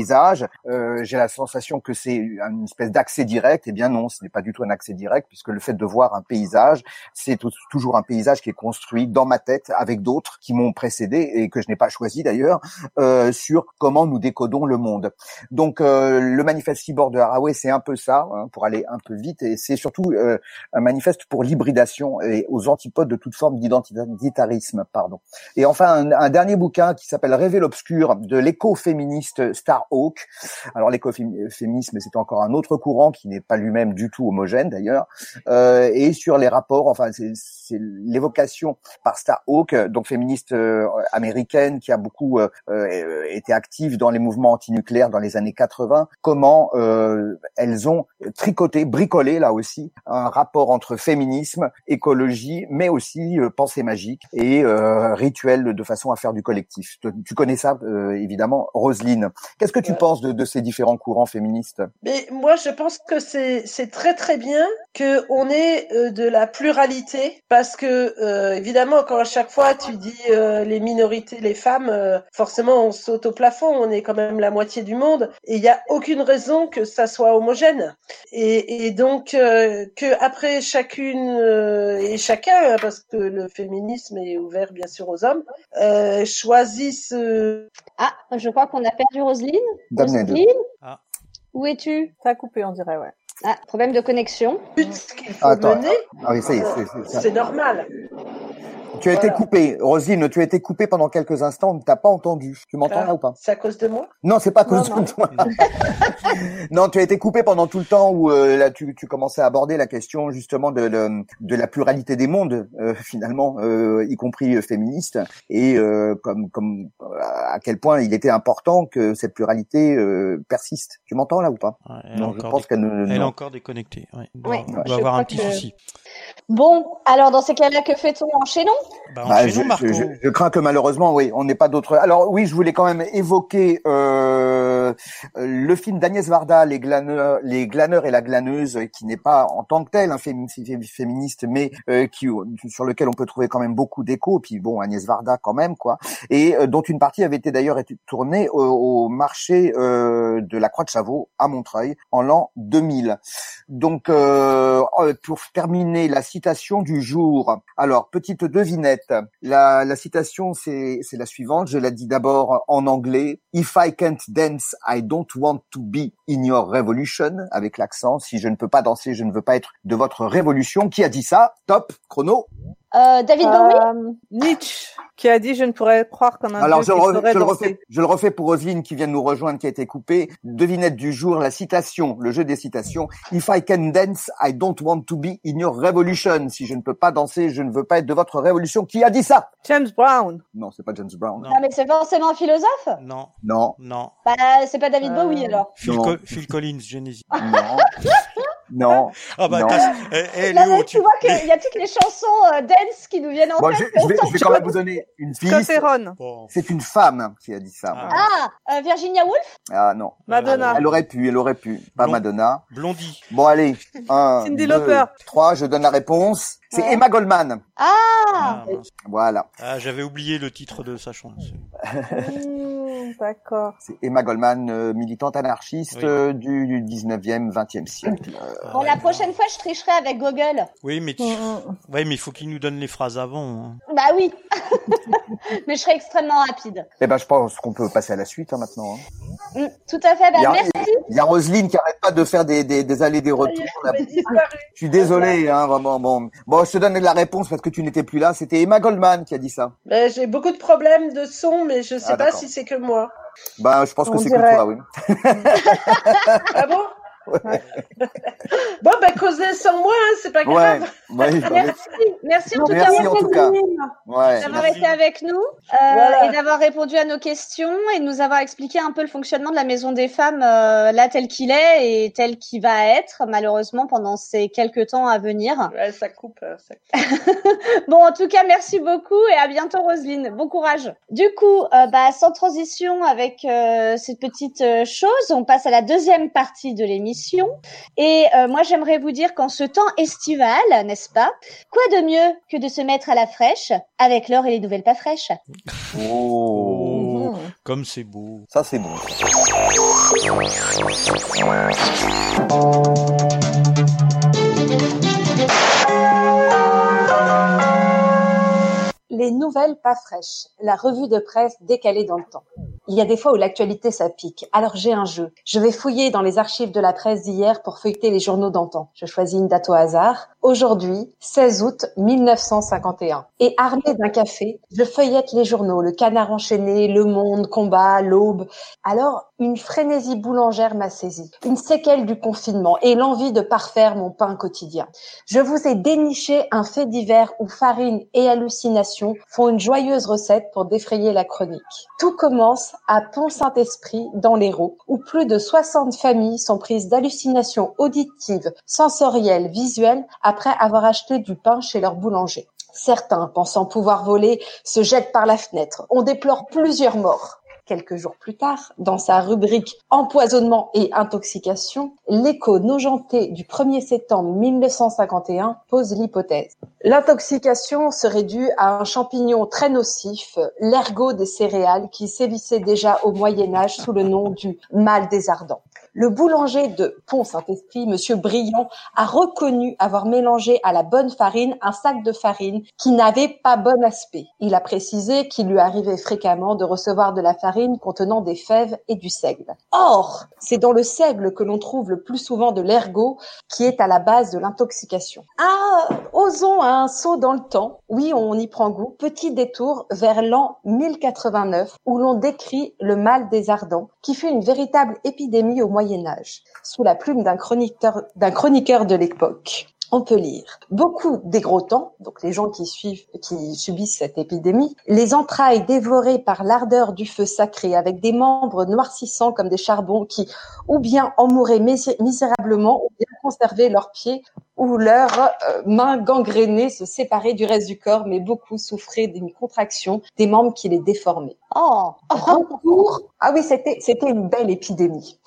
euh, j'ai la sensation que c'est une espèce d'accès direct. Eh bien non, ce n'est pas du tout un accès direct puisque le fait de voir un paysage, c'est toujours un paysage qui est construit dans ma tête avec d'autres qui m'ont précédé et que je n'ai pas choisi d'ailleurs euh, sur comment nous décodons le monde. Donc euh, le manifeste cyborg de Haraway, c'est un peu ça hein, pour aller un peu vite et c'est surtout euh, un manifeste pour l'hybridation et aux antipodes de toute forme d'identitarisme. Pardon. Et enfin un, un dernier bouquin qui s'appelle Révél l'obscur de l'éco-féministe Star Hawk. Alors l'écoféminisme, c'est encore un autre courant qui n'est pas lui-même du tout homogène d'ailleurs, euh, et sur les rapports, enfin c'est l'évocation par Starhawk, donc féministe euh, américaine qui a beaucoup euh, euh, été active dans les mouvements antinucléaires dans les années 80, comment elles ont tricoté, bricolé là aussi un rapport entre féminisme, écologie, mais aussi pensée magique et rituel de façon à faire du collectif. Tu, connais ça évidemment, Roselyne. Qu'est-ce que tu penses de, de, ces différents courants féministes? Mais moi, je pense que c'est très très bien que on ait euh, de la pluralité parce que euh, évidemment, quand à chaque fois tu dis euh, les minorités, les femmes, forcément on saute au plafond. On est quand même la moitié du monde et il n'y a aucune raison que ça soit homogène. Et, et donc que après chacune et chacun, parce que le féminisme est ouvert bien sûr aux hommes, choisissent. Ah, je crois qu'on a perdu Roselyne. Roselyne ah. Où es-tu Ça a coupé, on dirait, ouais. Ah, problème de connexion. Attends. Ah oui, ça y est, c'est normal. Tu as été coupé, Rosine, tu as été coupé pendant quelques instants, on ne t'a pas entendu. Tu m'entends là ou pas? C'est à cause de moi? Non, c'est pas à cause de toi. non, tu as été coupé pendant tout le temps où euh, là tu, tu, commençais à aborder la question justement de, de, de la pluralité des mondes, euh, finalement, euh, y compris féministe, et comme, comme à quel point il était important que cette pluralité persiste. Tu m'entends là ou pas? Non, je pense qu'elle ne, elle est encore déconnectée. Ouais. Ouais, on doit avoir un petit souci. Bon, alors dans ces cas-là, que fait-on? Enchaînons? Bah, bah je, je, crains que malheureusement, oui, on n'est pas d'autres. Alors oui, je voulais quand même évoquer euh, le film d'Agnès Varda, les glaneurs, les glaneurs et la glaneuse, qui n'est pas en tant que tel un féministe, mais euh, qui sur lequel on peut trouver quand même beaucoup d'échos. Puis bon, Agnès Varda quand même quoi, et euh, dont une partie avait été d'ailleurs tournée au, au marché euh, de la Croix de Chavaux à Montreuil en l'an 2000. Donc pour terminer la citation du jour. Alors, petite devinette. La, la citation, c'est la suivante. Je la dis d'abord en anglais. If I can't dance, I don't want to be in your revolution. Avec l'accent. Si je ne peux pas danser, je ne veux pas être de votre révolution. Qui a dit ça? Top. Chrono. Euh, David Bowie euh, Nietzsche, qui a dit je ne pourrais croire qu'un Alors je, je le refais, je le refais pour Roselyne qui vient de nous rejoindre, qui a été coupée. Devinette du jour, la citation, le jeu des citations. If I can dance, I don't want to be in your revolution. Si je ne peux pas danser, je ne veux pas être de votre révolution. Qui a dit ça? James Brown. Non, c'est pas James Brown. Non, mais c'est forcément un philosophe? Non. Non. Non. Bah, c'est pas David Bowie euh, alors. Phil, Phil Collins, Genesis. Non. Non. Ah bah, non. Eh, eh, Léo, tu... tu vois qu'il y a toutes les chansons euh, dance qui nous viennent en bon, tête. Je, je, vais, je vais quand même vous donner une. Bon. C'est une femme qui a dit ça. Ah, ah euh, Virginia Woolf Ah non. Madonna. Elle aurait pu, elle aurait pu. Pas Blond... Madonna. Blondie. Bon allez, un, Cindy deux, Lauper. trois, je donne la réponse. C'est Emma Goldman. Ah, Ah. Voilà. Ah, j'avais oublié le titre de sa chanson. D'accord. C'est Emma Goldman, euh, militante anarchiste Oui. euh, du, du 19e, 20e siècle. Euh, Bon, la prochaine fois, je tricherai avec Google. Oui, mais tu... Mmh. ouais, mais il faut qu'il nous donne les phrases avant. hein. Bah oui. Mais je serai extrêmement rapide. eh ben, je pense qu'on peut passer à la suite hein, maintenant. hein. Mm, tout à fait. Bah, Il a- merci. Il y a Roselyne qui arrête pas de faire des, des, des allers des retours. Je suis désolé, hein, vraiment. Bon, bon, je te donne la réponse parce que tu n'étais plus là. C'était Emma Goldman qui a dit ça. Ben, J'ai beaucoup de problèmes de son, mais je sais Ah, pas si c'est que moi. Bah, je pense que On c'est que dirait. toi, oui. Ah bon? Bon, bah, causez sans moi, hein, c'est pas grave. ouais, Merci, merci en tout cas en tout d'avoir été avec nous euh, Voilà. et d'avoir répondu à nos questions et de nous avoir expliqué un peu le fonctionnement de la Maison des Femmes euh, là tel qu'il est et tel qu'il va être malheureusement pendant ces quelques temps à venir. Ouais, ça coupe. ça coupe. Bon, en tout cas, merci beaucoup et à bientôt, Roselyne. Bon courage. Du coup, euh, bah, sans transition avec euh, cette petite euh, chose, on passe à la deuxième partie de l'émission. Et euh, moi, j'aimerais vous dire qu'en ce temps estival, n'est-ce pas, quoi de mieux que de se mettre à la fraîche avec l'or et les nouvelles pas fraîches? Oh, Oh, comme c'est beau. ça c'est bon. Les nouvelles pas fraîches, la revue de presse décalée dans le temps. Il y a des fois où l'actualité ça pique. Alors j'ai un jeu. Je vais fouiller dans les archives de la presse d'hier pour feuilleter les journaux d'antan. Je choisis une date au hasard. Aujourd'hui, 16 août 1951. Et armé d'un café, je feuillette les journaux, le Canard enchaîné, Le Monde, Combat, L'Aube. Alors, une frénésie boulangère m'a saisi. Une séquelle du confinement et l'envie de parfaire mon pain quotidien. Je vous ai déniché un fait divers où farine et hallucination font une joyeuse recette pour défrayer la chronique. Tout commence à Pont-Saint-Esprit, dans l'Hérault, où plus de 60 familles sont prises d'hallucinations auditives, sensorielles, visuelles après avoir acheté du pain chez leur boulanger. Certains, pensant pouvoir voler, se jettent par la fenêtre. On déplore plusieurs morts. Quelques jours plus tard, dans sa rubrique Empoisonnement et intoxication, l'écho nojenté du 1er septembre 1951 pose l'hypothèse. L'intoxication serait due à un champignon très nocif, l'ergot des céréales, qui sévissait déjà au Moyen Âge sous le nom du mal des ardents. Le boulanger de Pont-Saint-Esprit, Monsieur Briand, a reconnu avoir mélangé à la bonne farine un sac de farine qui n'avait pas bon aspect. Il a précisé qu'il lui arrivait fréquemment de recevoir de la farine contenant des fèves et du seigle. Or, c'est dans le seigle que l'on trouve le plus souvent de l'ergot qui est à la base de l'intoxication. Ah, osons un saut dans le temps. Oui, on y prend goût. Petit détour vers l'an 1089 où l'on décrit le mal des ardents qui fut une véritable épidémie au Moyen Âge, sous la plume d'un chroniqueur, d'un chroniqueur de l'époque. On peut lire. Beaucoup des gros temps, donc les gens qui suivent, qui subissent cette épidémie, les entrailles dévorées par l'ardeur du feu sacré avec des membres noircissants comme des charbons qui, ou bien en mouraient mis- misérablement, ou bien conservaient leurs pieds ou leurs euh, mains gangrénées se séparaient du reste du corps, mais beaucoup souffraient d'une contraction des membres qui les déformaient. Oh. Ah oui, c'était c'était une belle épidémie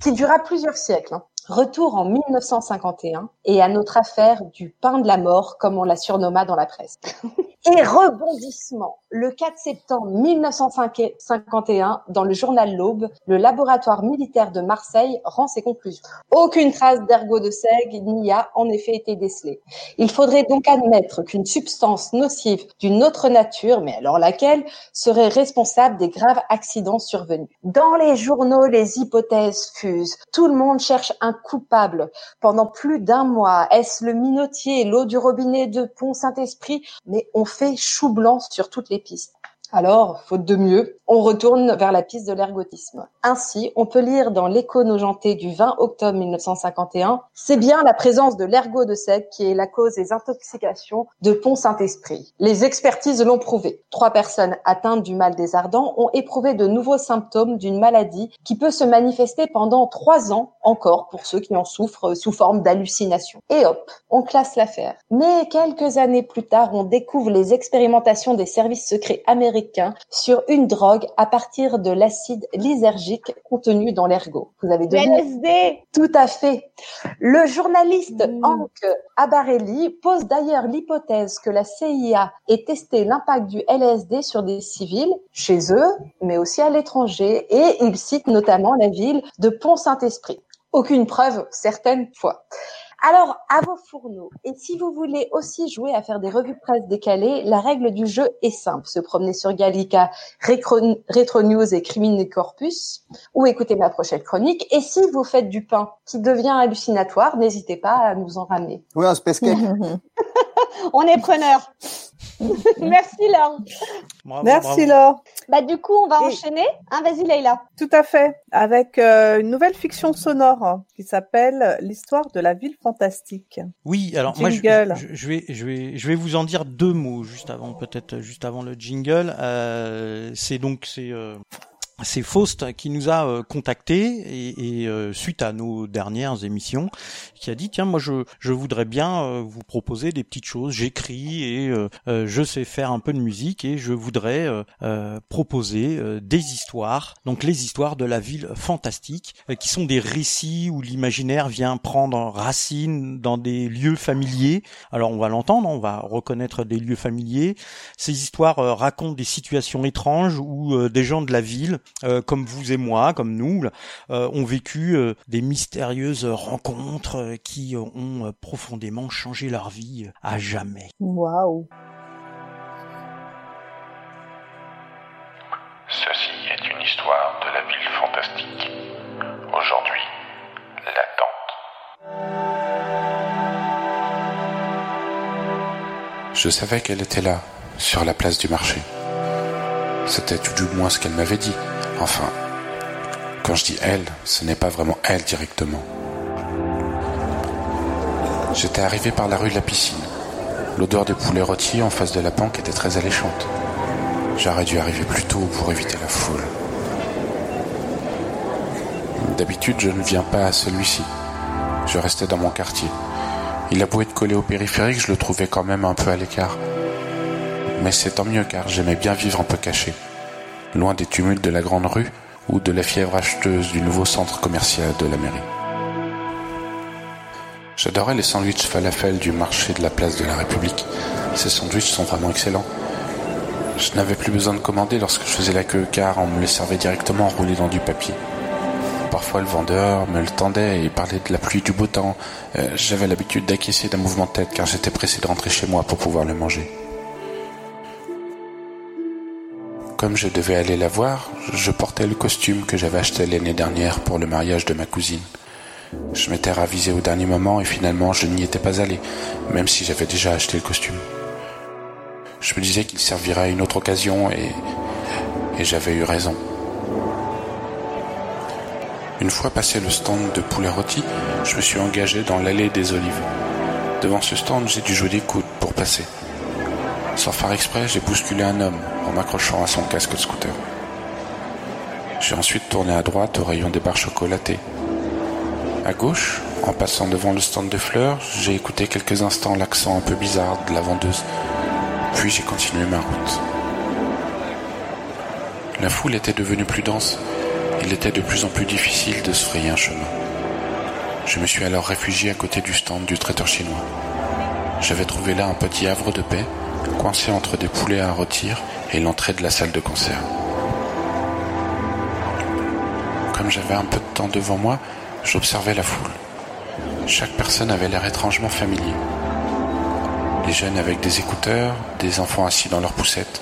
qui dura plusieurs siècles. hein. Retour en 1951 et à notre affaire du pain de la mort, comme on la surnomma dans la presse. Et rebondissement. Le 4 septembre 1951, dans le journal L'Aube, le laboratoire militaire de Marseille rend ses conclusions. Aucune trace d'ergot de seigle n'y a en effet été décelée. Il faudrait donc admettre qu'une substance nocive d'une autre nature, mais alors laquelle, serait responsable des graves accidents survenus. Dans les journaux, les hypothèses fusent. Tout le monde cherche un coupable. Pendant plus d'un mois, est-ce le minotier, l'eau du robinet de Pont-Saint-Esprit? Mais on fait chou blanc sur toutes les pistes. Alors, faute de mieux, on retourne vers la piste de l'ergotisme. Ainsi, on peut lire dans l'écho nojenté du 20 octobre 1951, c'est bien la présence de l'ergot de seigle qui est la cause des intoxications de Pont-Saint-Esprit. Les expertises l'ont prouvé. Trois personnes atteintes du mal des ardents ont éprouvé de nouveaux symptômes d'une maladie qui peut se manifester pendant trois ans encore pour ceux qui en souffrent sous forme d'hallucination. Et hop, on classe l'affaire. Mais quelques années plus tard, on découvre les expérimentations des services secrets américains sur une drogue à partir de l'acide lysergique contenu dans l'ergot. Vous avez deviné LSD. tout à fait. Le journaliste Mm. Hank Abarelli pose d'ailleurs l'hypothèse que la CIA ait testé l'impact du LSD sur des civils chez eux, mais aussi à l'étranger, et il cite notamment la ville de Pont-Saint-Esprit. Aucune preuve, certaines fois. Alors, à vos fourneaux. Et si vous voulez aussi jouer à faire des revues de presse décalées, la règle du jeu est simple. Se promener sur Gallica, Retro, Retro News et Crimine Corpus, ou écouter ma prochaine chronique. Et si vous faites du pain qui devient hallucinatoire, n'hésitez pas à nous en ramener. Oui, un space cake. On est preneur. Merci Laure. Bravo, Merci bravo. Laure. Bah du coup, on va Et- enchaîner. Hein, vas-y Leïla. Tout à fait. Avec euh, une nouvelle fiction sonore hein, qui s'appelle L'histoire de la ville fantastique. Oui, alors moi je, je- je vais je vais je vais vous en dire deux mots juste avant peut-être juste avant le jingle. Euh, c'est donc c'est euh, c'est Faust qui nous a euh, contacté et, euh, suite à nos dernières émissions, qui a dit tiens moi je je voudrais bien euh, vous proposer des petites choses. J'écris et euh, je sais faire un peu de musique et je voudrais proposer des histoires. Donc les histoires de la ville fantastique qui sont des récits où l'imaginaire vient prendre racine dans des lieux familiers. Alors on va l'entendre, on va reconnaître des lieux familiers. Ces histoires racontent des situations étranges où des gens de la ville, euh, comme vous et moi, comme nous, euh, ont vécu euh, des mystérieuses rencontres euh, qui ont euh, profondément changé leur vie à jamais. Waouh. Ceci est une histoire de la ville fantastique. Aujourd'hui, l'attente. Je savais qu'elle était là, sur la place du marché. C'était tout du moins ce qu'elle m'avait dit. Enfin, quand je dis elle, ce n'est pas vraiment elle directement. J'étais arrivé par la rue de la piscine. L'odeur des poulets rôtis en face de la banque était très alléchante. J'aurais dû arriver plus tôt pour éviter la foule. D'habitude, je ne viens pas à celui-ci. Je restais dans mon quartier. Il a beau être collé au périphérique, je le trouvais quand même un peu à l'écart. Mais c'est tant mieux car j'aimais bien vivre un peu caché. Loin des tumultes de la grande rue ou de la fièvre acheteuse du nouveau centre commercial de la mairie. J'adorais les sandwichs falafel du marché de la place de la République. Ces sandwichs sont vraiment excellents. Je n'avais plus besoin de commander lorsque je faisais la queue car on me les servait directement enroulés dans du papier. Parfois le vendeur me le tendait et parlait de la pluie du beau temps. Euh, J'avais l'habitude d'acquiescer d'un mouvement de tête car j'étais pressé de rentrer chez moi pour pouvoir le manger. Comme je devais aller la voir, je portais le costume que j'avais acheté l'année dernière pour le mariage de ma cousine. Je m'étais ravisé au dernier moment et finalement je n'y étais pas allé, même si j'avais déjà acheté le costume. Je me disais qu'il servirait à une autre occasion et, j'avais eu raison. Une fois passé le stand de poulet rôti, je me suis engagé dans l'allée des olives. Devant ce stand, j'ai dû jouer des coudes pour passer. Sans faire exprès, j'ai bousculé un homme en m'accrochant à son casque de scooter. J'ai ensuite tourné à droite au rayon des barres chocolatées. À gauche, en passant devant le stand de fleurs, j'ai écouté quelques instants l'accent un peu bizarre de la vendeuse. Puis j'ai continué ma route. La foule était devenue plus dense. Il était de plus en plus difficile de se frayer un chemin. Je me suis alors réfugié à côté du stand du traiteur chinois. J'avais trouvé là un petit havre de paix, coincé entre des poulets à rôtir et l'entrée de la salle de concert. Comme j'avais un peu de temps devant moi, j'observais la foule. Chaque personne avait l'air étrangement familier. Les jeunes avec des écouteurs, des enfants assis dans leurs poussettes,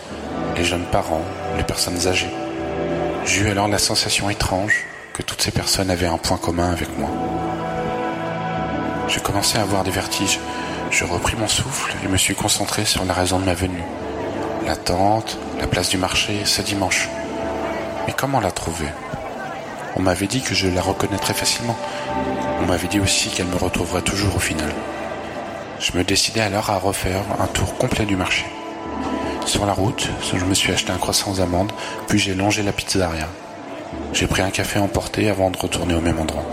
les jeunes parents, les personnes âgées. Eu alors la sensation étrange que toutes ces personnes avaient un point commun avec moi. J'ai commencé à avoir des vertiges. Je repris mon souffle et me suis concentré sur la raison de ma venue. La tente, la place du marché, ce dimanche. Mais comment la trouver? On m'avait dit que je la reconnaîtrais facilement. On m'avait dit aussi qu'elle me retrouverait toujours au final. Je me décidai alors à refaire un tour complet du marché. Sur la route, je me suis acheté un croissant aux amandes, puis j'ai longé la pizzeria. J'ai pris un café emporté avant de retourner au même endroit.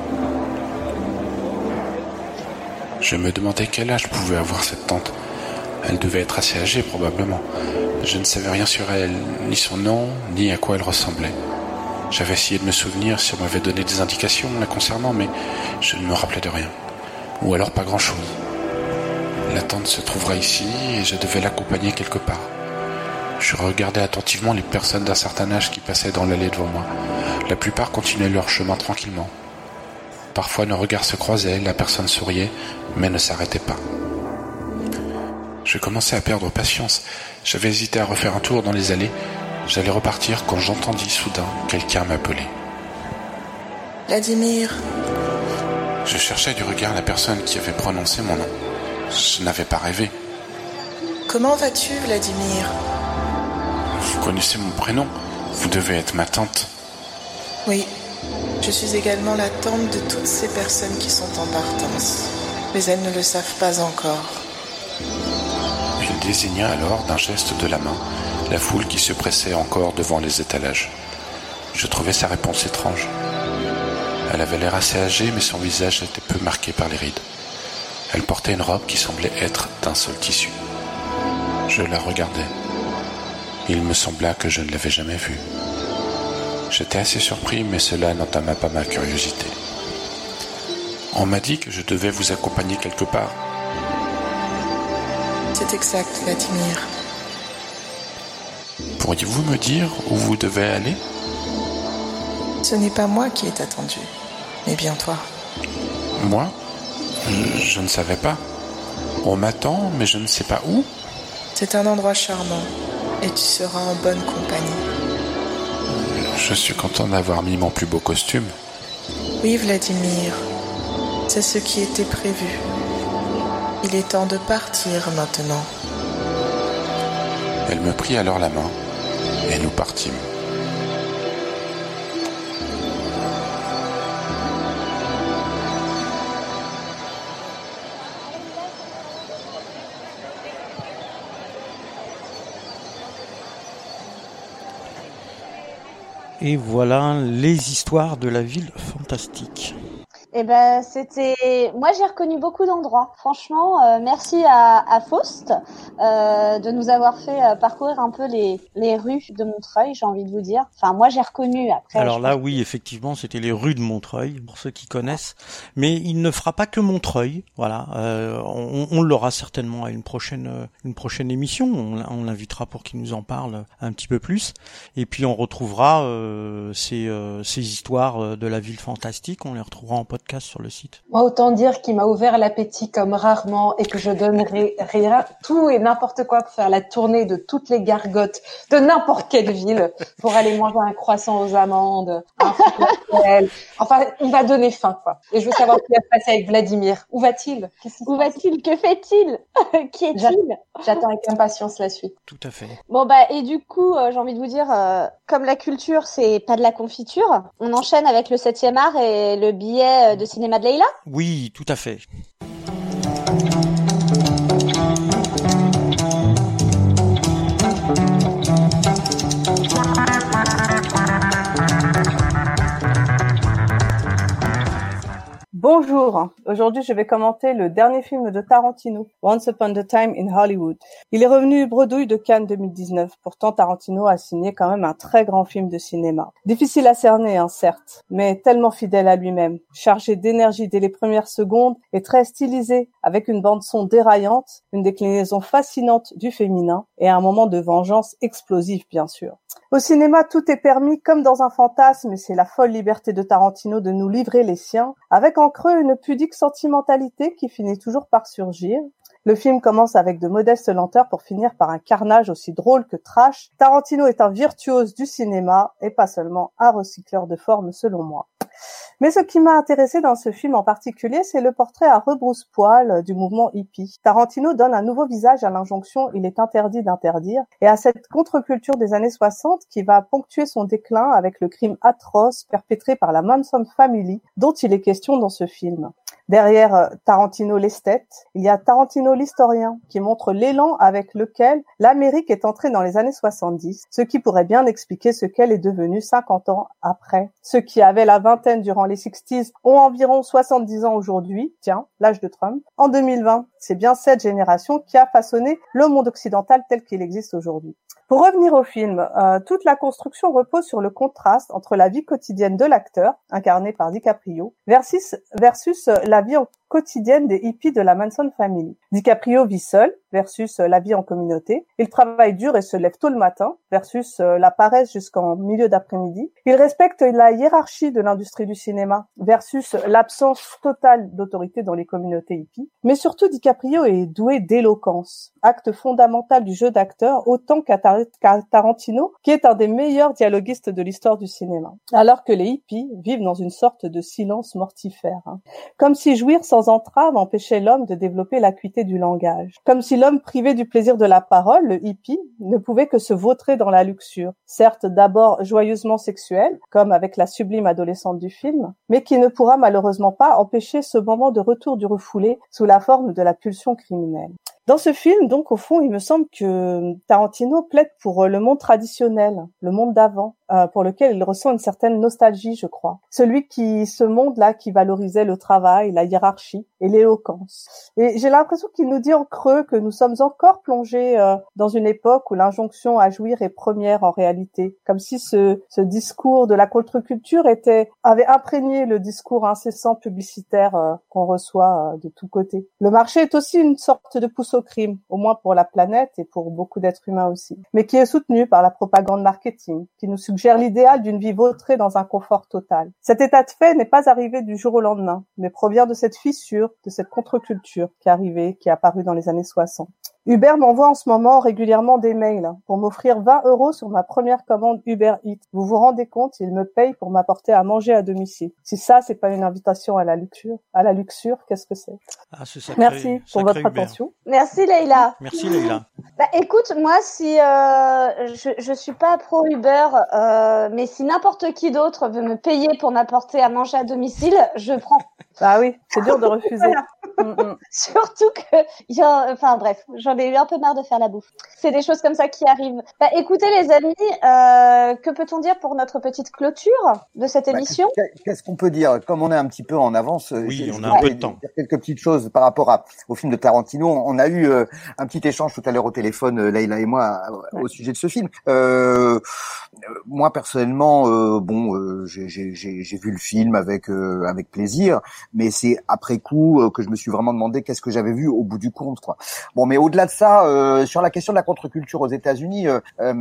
Je me demandais quel âge pouvait avoir cette tante. Elle devait être assez âgée probablement. Je ne savais rien sur elle, ni son nom, ni à quoi elle ressemblait. J'avais essayé de me souvenir si on m'avait donné des indications la concernant, mais je ne me rappelais de rien. Ou alors pas grand-chose. La tante se trouverait ici et je devais l'accompagner quelque part. Je regardais attentivement les personnes d'un certain âge qui passaient dans l'allée devant moi. La plupart continuaient leur chemin tranquillement. Parfois nos regards se croisaient, la personne souriait, mais ne s'arrêtait pas. Je commençais à perdre patience. J'avais hésité à refaire un tour dans les allées. J'allais repartir quand j'entendis soudain quelqu'un m'appeler. Vladimir. Je cherchais du regard la personne qui avait prononcé mon nom. Je n'avais pas rêvé. Comment vas-tu, Vladimir? Vous connaissez mon prénom. Vous devez être ma tante. Oui, je suis également la tante de toutes ces personnes qui sont en partance. Mais elles ne le savent pas encore. Il désigna alors d'un geste de la main la foule qui se pressait encore devant les étalages. Je trouvais sa réponse étrange. Elle avait l'air assez âgée, mais son visage était peu marqué par les rides. Elle portait une robe qui semblait être d'un seul tissu. Je la regardais. Il me sembla que je ne l'avais jamais vue. J'étais assez surpris, mais cela n'entama pas ma curiosité. On m'a dit que je devais vous accompagner quelque part. C'est exact, Vladimir. Pourriez-vous me dire où vous devez aller? Ce n'est pas moi qui est attendu, mais bien toi. Moi? Je, je ne savais pas. On m'attend, mais je ne sais pas où. C'est un endroit charmant, et tu seras en bonne compagnie. Je suis content d'avoir mis mon plus beau costume. Oui, Vladimir, c'est ce qui était prévu. Il est temps de partir maintenant. Elle me prit alors la main et nous partîmes. Et voilà les histoires de la ville fantastique. Eh ben, c'était. Moi, j'ai reconnu beaucoup d'endroits. Franchement, euh, merci à, à Faust euh, de nous avoir fait euh, parcourir un peu les, les rues de Montreuil. J'ai envie de vous dire. Enfin, moi, j'ai reconnu. Après. Alors là, oui, effectivement, c'était les rues de Montreuil pour ceux qui connaissent. Mais il ne fera pas que Montreuil. Voilà, euh, on, on l'aura certainement à une prochaine euh, une prochaine émission. On, on l'invitera pour qu'il nous en parle un petit peu plus. Et puis on retrouvera euh, ces ces histoires de la ville fantastique. On les retrouvera en podcast sur le site. Moi, autant dire qu'il m'a ouvert l'appétit comme rarement et que je donnerai rien, tout et n'importe quoi pour faire la tournée de toutes les gargotes de n'importe quelle ville pour aller manger un croissant aux amandes, un Enfin, on va donner faim, quoi. Et je veux savoir ce qui va se passer avec Vladimir. Où va-t-il? Où va-t-il? Que fait-il? Qui est-il? J'attends avec impatience la suite. Tout à fait. Bon bah et du coup, euh, j'ai envie de vous dire, euh, comme la culture c'est pas de la confiture, on enchaîne avec le 7e art et le billet de cinéma de Leila Oui, tout à fait. Bonjour, aujourd'hui je vais commenter le dernier film de Tarantino, Once Upon a Time in Hollywood. Il est revenu bredouille de Cannes 2019, pourtant Tarantino a signé quand même un très grand film de cinéma. Difficile à cerner, hein, certes, mais tellement fidèle à lui-même, chargé d'énergie dès les premières secondes et très stylisé, avec une bande-son déraillante, une déclinaison fascinante du féminin et un moment de vengeance explosif bien sûr. Au cinéma, tout est permis comme dans un fantasme et c'est la folle liberté de Tarantino de nous livrer les siens, avec creux une pudique sentimentalité qui finit toujours par surgir. Le film commence avec de modestes lenteurs pour finir par un carnage aussi drôle que trash. Tarantino est un virtuose du cinéma et pas seulement un recycleur de formes selon moi. Mais ce qui m'a intéressé dans ce film en particulier, c'est le portrait à rebrousse-poil du mouvement hippie. Tarantino donne un nouveau visage à l'injonction « il est interdit d'interdire » et à cette contre-culture des années 60 qui va ponctuer son déclin avec le crime atroce perpétré par la Manson Family dont il est question dans ce film. Derrière Tarantino l'esthète, il y a Tarantino l'historien qui montre l'élan avec lequel l'Amérique est entrée dans les années 70, ce qui pourrait bien expliquer ce qu'elle est devenue 50 ans après. Ceux qui avaient la vingtaine durant les 60s ont environ 70 ans aujourd'hui, tiens, l'âge de Trump. En 2020, c'est bien cette génération qui a façonné le monde occidental tel qu'il existe aujourd'hui. Pour revenir au film, euh, toute la construction repose sur le contraste entre la vie quotidienne de l'acteur, incarné par DiCaprio, versus, versus la vie quotidienne des hippies de la Manson Family. DiCaprio vit seul versus la vie en communauté. Il travaille dur et se lève tôt le matin versus la paresse jusqu'en milieu d'après-midi. Il respecte la hiérarchie de l'industrie du cinéma versus l'absence totale d'autorité dans les communautés hippies. Mais surtout, DiCaprio est doué d'éloquence, acte fondamental du jeu d'acteur autant qu'à Tarantino, qui est un des meilleurs dialoguistes de l'histoire du cinéma. Alors que les hippies vivent dans une sorte de silence mortifère. Hein. Comme si jouir sans sans entrave empêchait l'homme de développer l'acuité du langage. Comme si l'homme privé du plaisir de la parole, le hippie, ne pouvait que se vautrer dans la luxure, certes d'abord joyeusement sexuelle, comme avec la sublime adolescente du film, mais qui ne pourra malheureusement pas empêcher ce moment de retour du refoulé sous la forme de la pulsion criminelle. Dans ce film, donc, au fond, il me semble que Tarantino plaide pour le monde traditionnel, le monde d'avant, euh, pour lequel il ressent une certaine nostalgie, je crois. Celui qui, ce monde-là, qui valorisait le travail, la hiérarchie et l'éloquence. Et j'ai l'impression qu'il nous dit en creux que nous sommes encore plongés euh, dans une époque où l'injonction à jouir est première en réalité, comme si ce, ce discours de la contre-culture était avait imprégné le discours incessant publicitaire euh, qu'on reçoit de tous côtés. Le marché est aussi une sorte de au crime, au moins pour la planète et pour beaucoup d'êtres humains aussi, mais qui est soutenu par la propagande marketing, qui nous suggère l'idéal d'une vie vautrée dans un confort total. Cet état de fait n'est pas arrivé du jour au lendemain, mais provient de cette fissure, de cette contre-culture qui est arrivée, qui est apparue dans les années 60. Uber m'envoie en ce moment régulièrement des mails pour m'offrir 20 euros sur ma première commande Uber Eats. Vous vous rendez compte, il me paye pour m'apporter à manger à domicile. Si ça, c'est pas une invitation à la luxure, à la luxure, qu'est-ce que c'est? Ah, Merci pour votre attention. Merci Leïla. Merci Leïla. Bah, écoute, moi, si euh, je je suis pas pro Uber, euh, mais si n'importe qui d'autre veut me payer pour m'apporter à manger à domicile, je prends. Bah oui, c'est dur de refuser. Mm, mm. Surtout que, y a, enfin bref, j'en ai eu un peu marre de faire la bouffe. C'est des choses comme ça qui arrivent. Bah, écoutez les amis, euh, que peut-on dire pour notre petite clôture de cette bah, émission? Qu'est-ce qu'on peut dire? Comme on est un petit peu en avance, euh, oui, on a un peu de temps. Quelques petites choses par rapport à, au film de Tarantino. On a eu euh, un petit échange tout à l'heure au téléphone, euh, Leïla et moi, au sujet de ce film. moi personnellement, bon, j'ai vu le film avec avec plaisir, mais c'est après coup que je me suis vraiment demandé qu'est-ce que j'avais vu au bout du compte. Quoi. Bon, mais au-delà de ça, euh, sur la question de la contre-culture aux États-Unis, euh, euh,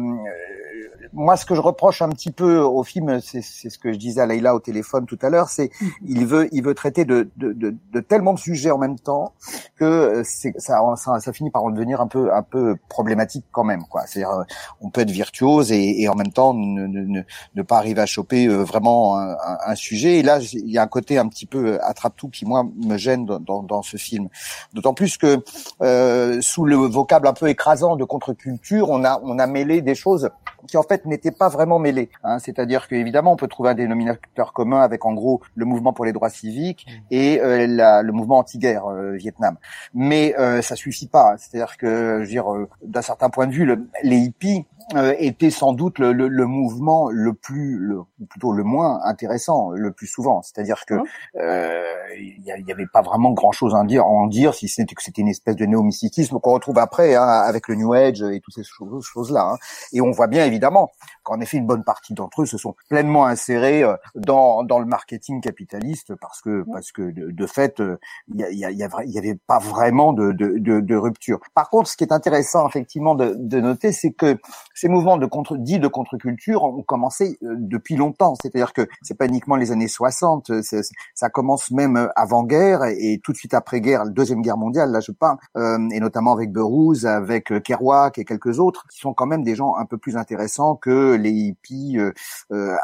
moi, ce que je reproche un petit peu au film, c'est ce que je disais à Leïla au téléphone tout à l'heure, c'est mhm. il veut il veut traiter de, de, de, de, tellement de sujets en même temps que c'est ça, ça, ça finit par en devenir un peu un peu problématique quand même. quoi. C'est-à-dire, on peut être virtuose et, et en même temps ne, ne, ne, pas arriver à choper vraiment un, un, sujet. Et là, il y a un côté un petit peu attrape-tout qui moi me gêne dans, dans, dans ce film. D'autant plus que euh, sous le vocable un peu écrasant de contre-culture, on a on a mêlé des choses qui en fait n'étaient pas vraiment mêlées. Hein. C'est-à-dire qu'évidemment, on peut trouver un dénominateur commun avec en gros le mouvement pour les droits civiques mmh. et euh, la, le mouvement anti-guerre euh, Vietnam. Mais euh, ça suffit pas. C'est-à-dire que, je veux dire, euh, d'un certain point de vue, le, les hippies euh, était sans doute le, le, le, mouvement le plus, le, plutôt le moins intéressant, le plus souvent. C'est-à-dire que euh, il euh, n'y avait pas vraiment grand-chose à en dire, en dire si ce n'était que c'était une espèce de néomysticisme qu'on retrouve après hein, avec le New Age et toutes ces choses-là. Hein. Et on voit bien évidemment qu'en effet une bonne partie d'entre eux se sont pleinement insérés euh, dans, dans le marketing capitaliste parce que parce que de, de fait il y, y, y, y, avait pas vraiment de, de, de, rupture. Par contre, ce qui est intéressant effectivement de, de noter, c'est que ces mouvements de contre, dits de contre-culture ont commencé euh, depuis longtemps. C'est-à-dire que c'est pas uniquement les années 60, euh, ça commence même euh, avant-guerre et, tout de suite après-guerre, la deuxième guerre mondiale, là je parle, et notamment avec Burroughs, avec Kerouac et quelques autres, qui sont quand même des gens un peu plus intéressants que les hippies euh,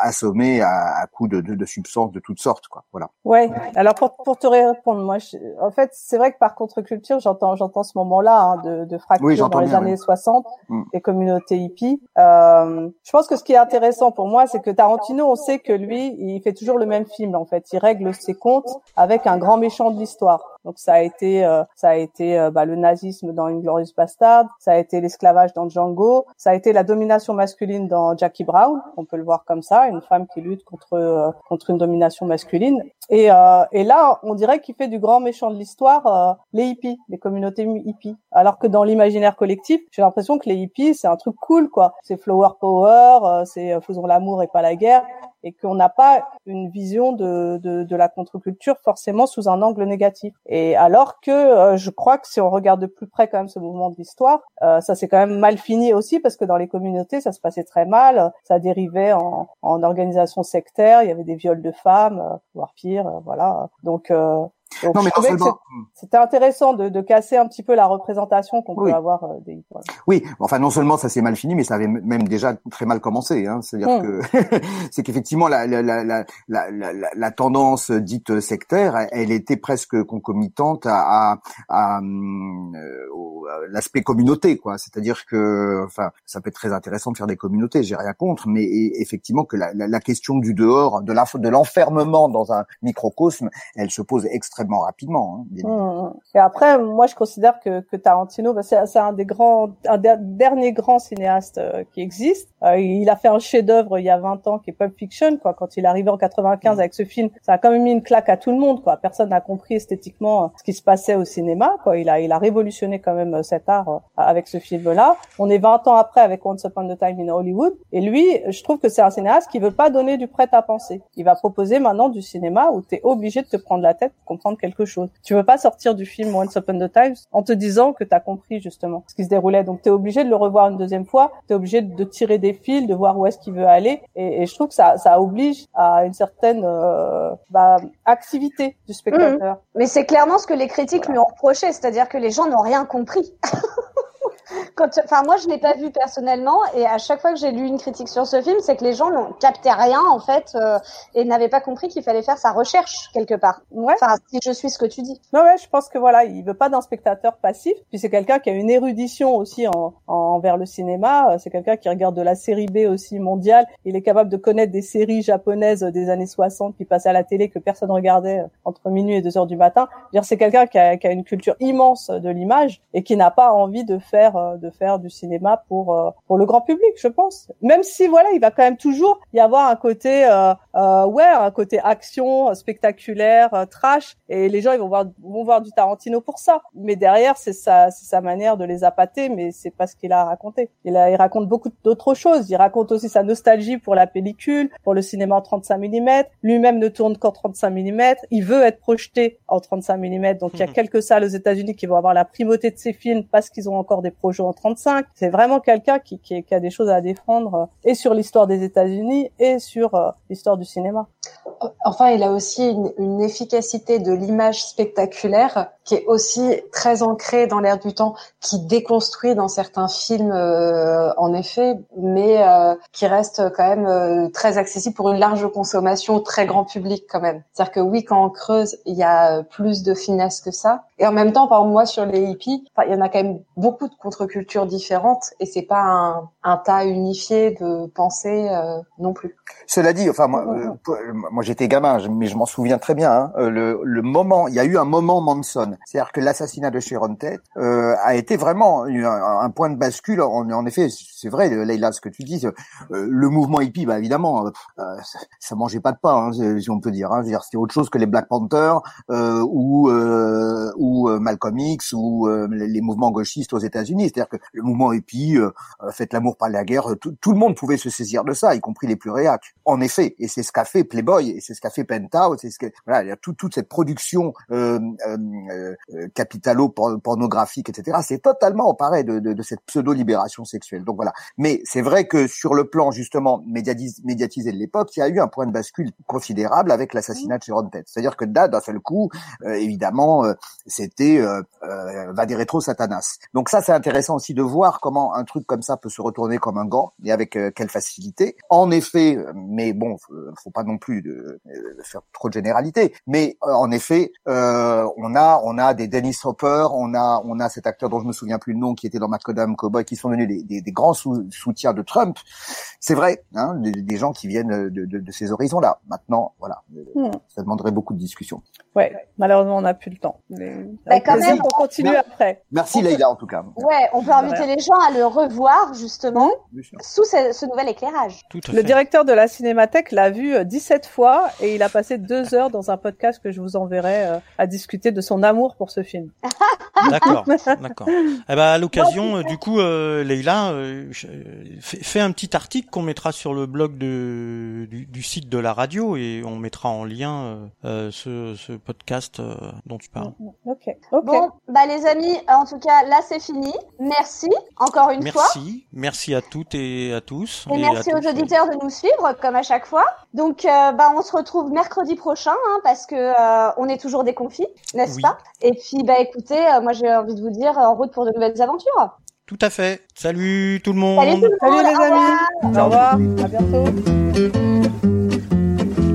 assommés à, à coups de, de, de, substances de toutes sortes, quoi. Voilà. Ouais. Alors pour, pour te répondre, moi, en fait, c'est vrai que par contre-culture, j'entends j'entends ce moment-là hein, de, de fracture dans les années 60, mm. les communautés TIP. Euh, je pense que ce qui est intéressant pour moi, c'est que Tarantino, on sait que lui, il fait toujours le même film. En fait, il règle ses comptes avec un grand méchant de l'histoire. Donc ça a été, euh, ça a été euh, bah, le nazisme dans Inglorious Bastard, ça a été l'esclavage dans Django, ça a été la domination masculine dans Jackie Brown. On peut le voir comme ça, une femme qui lutte contre euh, contre une domination masculine. Et, et là, on dirait qu'il fait du grand méchant de l'histoire les hippies, les communautés hippies. Alors que dans l'imaginaire collectif, j'ai l'impression que les hippies, c'est un truc cool, quoi. C'est flower power, c'est faisons l'amour et pas la guerre et qu'on n'a pas une vision de, de, de la contre-culture forcément sous un angle négatif. Et alors que euh, je crois que si on regarde de plus près quand même ce mouvement de l'histoire, euh, ça s'est quand même mal fini aussi parce que dans les communautés ça se passait très mal, ça dérivait en, en organisation sectaire, il y avait des viols de femmes, euh, voire pire, voilà. Donc non, mais c'était intéressant de, de, casser un petit peu la représentation qu'on peut avoir euh, des Oui, enfin non seulement ça s'est mal fini, mais ça avait même déjà très mal commencé. Hein. C'est-à-dire hmm. que c'est qu'effectivement la la, la, la, la, la, tendance dite sectaire, elle était presque concomitante à, à, euh, l'aspect communauté, quoi. C'est-à-dire que, enfin, ça peut être très intéressant de faire des communautés, j'ai rien contre, mais effectivement que la, la, question du dehors, de de l'enfermement dans un microcosme, elle se pose extrêmement rapidement. Hein, mmh, mmh. Et après, moi, je considère que, que Tarantino, bah, c'est un des grands, un des derniers grands cinéastes euh, qui existe. Euh, il a fait un chef-d'œuvre il y a 20 ans qui est Pulp Fiction, quoi. Quand il est arrivé en 95 mmh. avec ce film, ça a quand même mis une claque à tout le monde, quoi. Personne n'a compris esthétiquement ce qui se passait au cinéma, quoi. Il a, il a révolutionné quand même cet art avec ce film-là. On est 20 ans après avec Once Upon a Time in Hollywood. Et lui, je trouve que c'est un cinéaste qui veut pas donner du prêt à penser. Il va proposer maintenant du cinéma où tu es obligé de te prendre la tête pour comprendre quelque chose. Tu veux pas sortir du film Once Upon a Time en te disant que tu as compris justement ce qui se déroulait. Donc tu es obligé de le revoir une deuxième fois, tu es obligé de tirer des fils, de voir où est-ce qu'il veut aller. Et, je trouve que ça, ça oblige à une certaine euh, bah, activité du spectateur. Mmh. Mais c'est clairement ce que les critiques lui ont reproché, c'est-à-dire que les gens n'ont rien compris. quand, enfin moi je l'ai pas vu personnellement et à chaque fois que j'ai lu une critique sur ce film, c'est que les gens n'ont capté rien en fait euh, et n'avaient pas compris qu'il fallait faire sa recherche quelque part. Ouais. Enfin si je suis ce que tu dis. Non ouais, je pense que voilà, il veut pas d'un spectateur passif. Puis c'est quelqu'un qui a une érudition aussi en, envers le cinéma. Euh, c'est quelqu'un qui regarde de la série B aussi mondiale. Il est capable de connaître des séries japonaises des années 60 qui passaient à la télé que personne regardait euh, entre minuit et deux heures du matin. C'est quelqu'un qui a, qui a une culture immense de l'image et qui n'a pas envie de faire de faire du cinéma pour euh, pour le grand public, je pense. Même si voilà, il va quand même toujours y avoir un côté euh, euh, ouais, un côté action spectaculaire, trash, et les gens ils vont voir vont voir du Tarantino pour ça. Mais derrière, c'est sa c'est sa manière de les appâter, mais c'est pas ce qu'il a raconté. Il a il raconte beaucoup d'autres choses. Il raconte aussi sa nostalgie pour la pellicule, pour le cinéma en 35 mm. Lui-même ne tourne qu'en 35 mm. Il veut être projeté en 35 mm. Donc il y a mhm. quelques salles aux États-Unis qui vont avoir la primauté de ces films parce qu'ils ont encore des projets en 35. C'est vraiment quelqu'un qui, qui, a des choses à défendre euh, et sur l'histoire des États-Unis et sur euh, l'histoire du cinéma. Enfin, il a aussi une, une efficacité de l'image spectaculaire qui est aussi très ancrée dans l'air du temps, qui déconstruit dans certains films, euh, en effet, mais qui reste quand même très accessible pour une large consommation, très grand public quand même. C'est-à-dire que oui, quand on creuse, il y a plus de finesse que ça. Et en même temps, par moi, sur les hippies, il y en a quand même beaucoup de contre-cultures différentes et c'est pas un, un, tas unifié de pensées euh, non plus. Cela dit, enfin moi, euh, moi j'étais gamin, mais je m'en souviens très bien. Hein, euh, le, le, moment, il y a eu un moment Manson, c'est-à-dire que l'assassinat de Sharon Tate a été vraiment un, point de bascule. En, en effet, c'est vrai, Leïla, ce que tu dis, le mouvement hippie, bah évidemment, ça, ça, mangeait pas de pain, hein, si on peut dire. Hein, c'était autre chose que les Black Panthers ou ou Malcolm X ou les mouvements gauchistes aux États-Unis. C'est-à-dire que le mouvement hippie, euh, euh, faites l'amour par la guerre, tout, le monde pouvait se saisir de ça, y compris les plus réacs. En effet, et c'est ce qu'a fait Et c'est ce qu'a fait Penthouse, c'est ce que voilà, il y a toute cette production euh, euh, euh capitalo-pornographique, etc. C'est totalement emparé de, de, de cette pseudo-libération sexuelle. Donc voilà. Mais c'est vrai que sur le plan justement médiatisé de l'époque, il y a eu un point de bascule considérable avec l'assassinat de Sharon Tate. C'est-à-dire que là, d'un seul coup, évidemment, c'était euh, va des rétro Satanas. Donc ça, c'est intéressant aussi de voir comment un truc comme ça peut se retourner comme un gant et avec euh, quelle facilité. En effet, mais bon, faut pas non plus de, faire trop de généralité. Mais euh, en effet, euh, on a on a des Dennis Hopper, on a on a cet acteur dont je me souviens plus le nom qui était dans Macadam Cowboy, qui sont devenus des, des, grands soutiens de Trump. C'est vrai, hein, des, gens qui viennent de, de, de ces horizons-là. Maintenant, voilà, hmm. ça demanderait beaucoup de discussions. Ouais, malheureusement, on n'a plus le temps. Mais... Bah, quand même, on continue après. Merci Leïla en tout cas. Ouais, on peut inviter les gens à le revoir justement sous ce, nouvel éclairage. le directeur de la Cinémathèque l'a vu 17 fois et il a passé deux heures dans un podcast que je vous enverrai euh, à discuter de son amour pour ce film. D'accord, d'accord. Eh ben, à l'occasion, euh, du coup, euh, Leïla, euh, fais, fais un petit article qu'on mettra sur le blog de, du, du site de la radio et on mettra en lien euh, ce, ce podcast euh, dont tu parles. Ok. Ok. Bon, bah les amis, en tout cas, là c'est fini. Merci encore une fois. Merci, merci à toutes et à tous. Et merci tous. aux auditeurs de nous suivre, comme à chaque fois. Donc, euh, bah, on se retrouve mercredi prochain, hein, parce que euh, on est toujours déconfits, n'est-ce Oui. pas? Et puis, bah, écoutez, euh, moi, j'ai envie de vous dire, en route pour de nouvelles aventures. Tout à fait. Salut tout le monde. Salut tout le Salut monde. les au revoir. amis. Au revoir. À bientôt.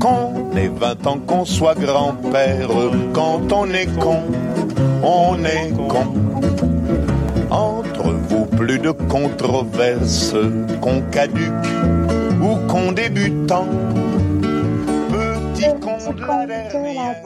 Qu'on ait 20 ans, qu'on soit grand-père, quand on est con, on est con. Entre vous, plus de controverses, qu'on caduque ou qu'on débutant. Petit con de la dernière,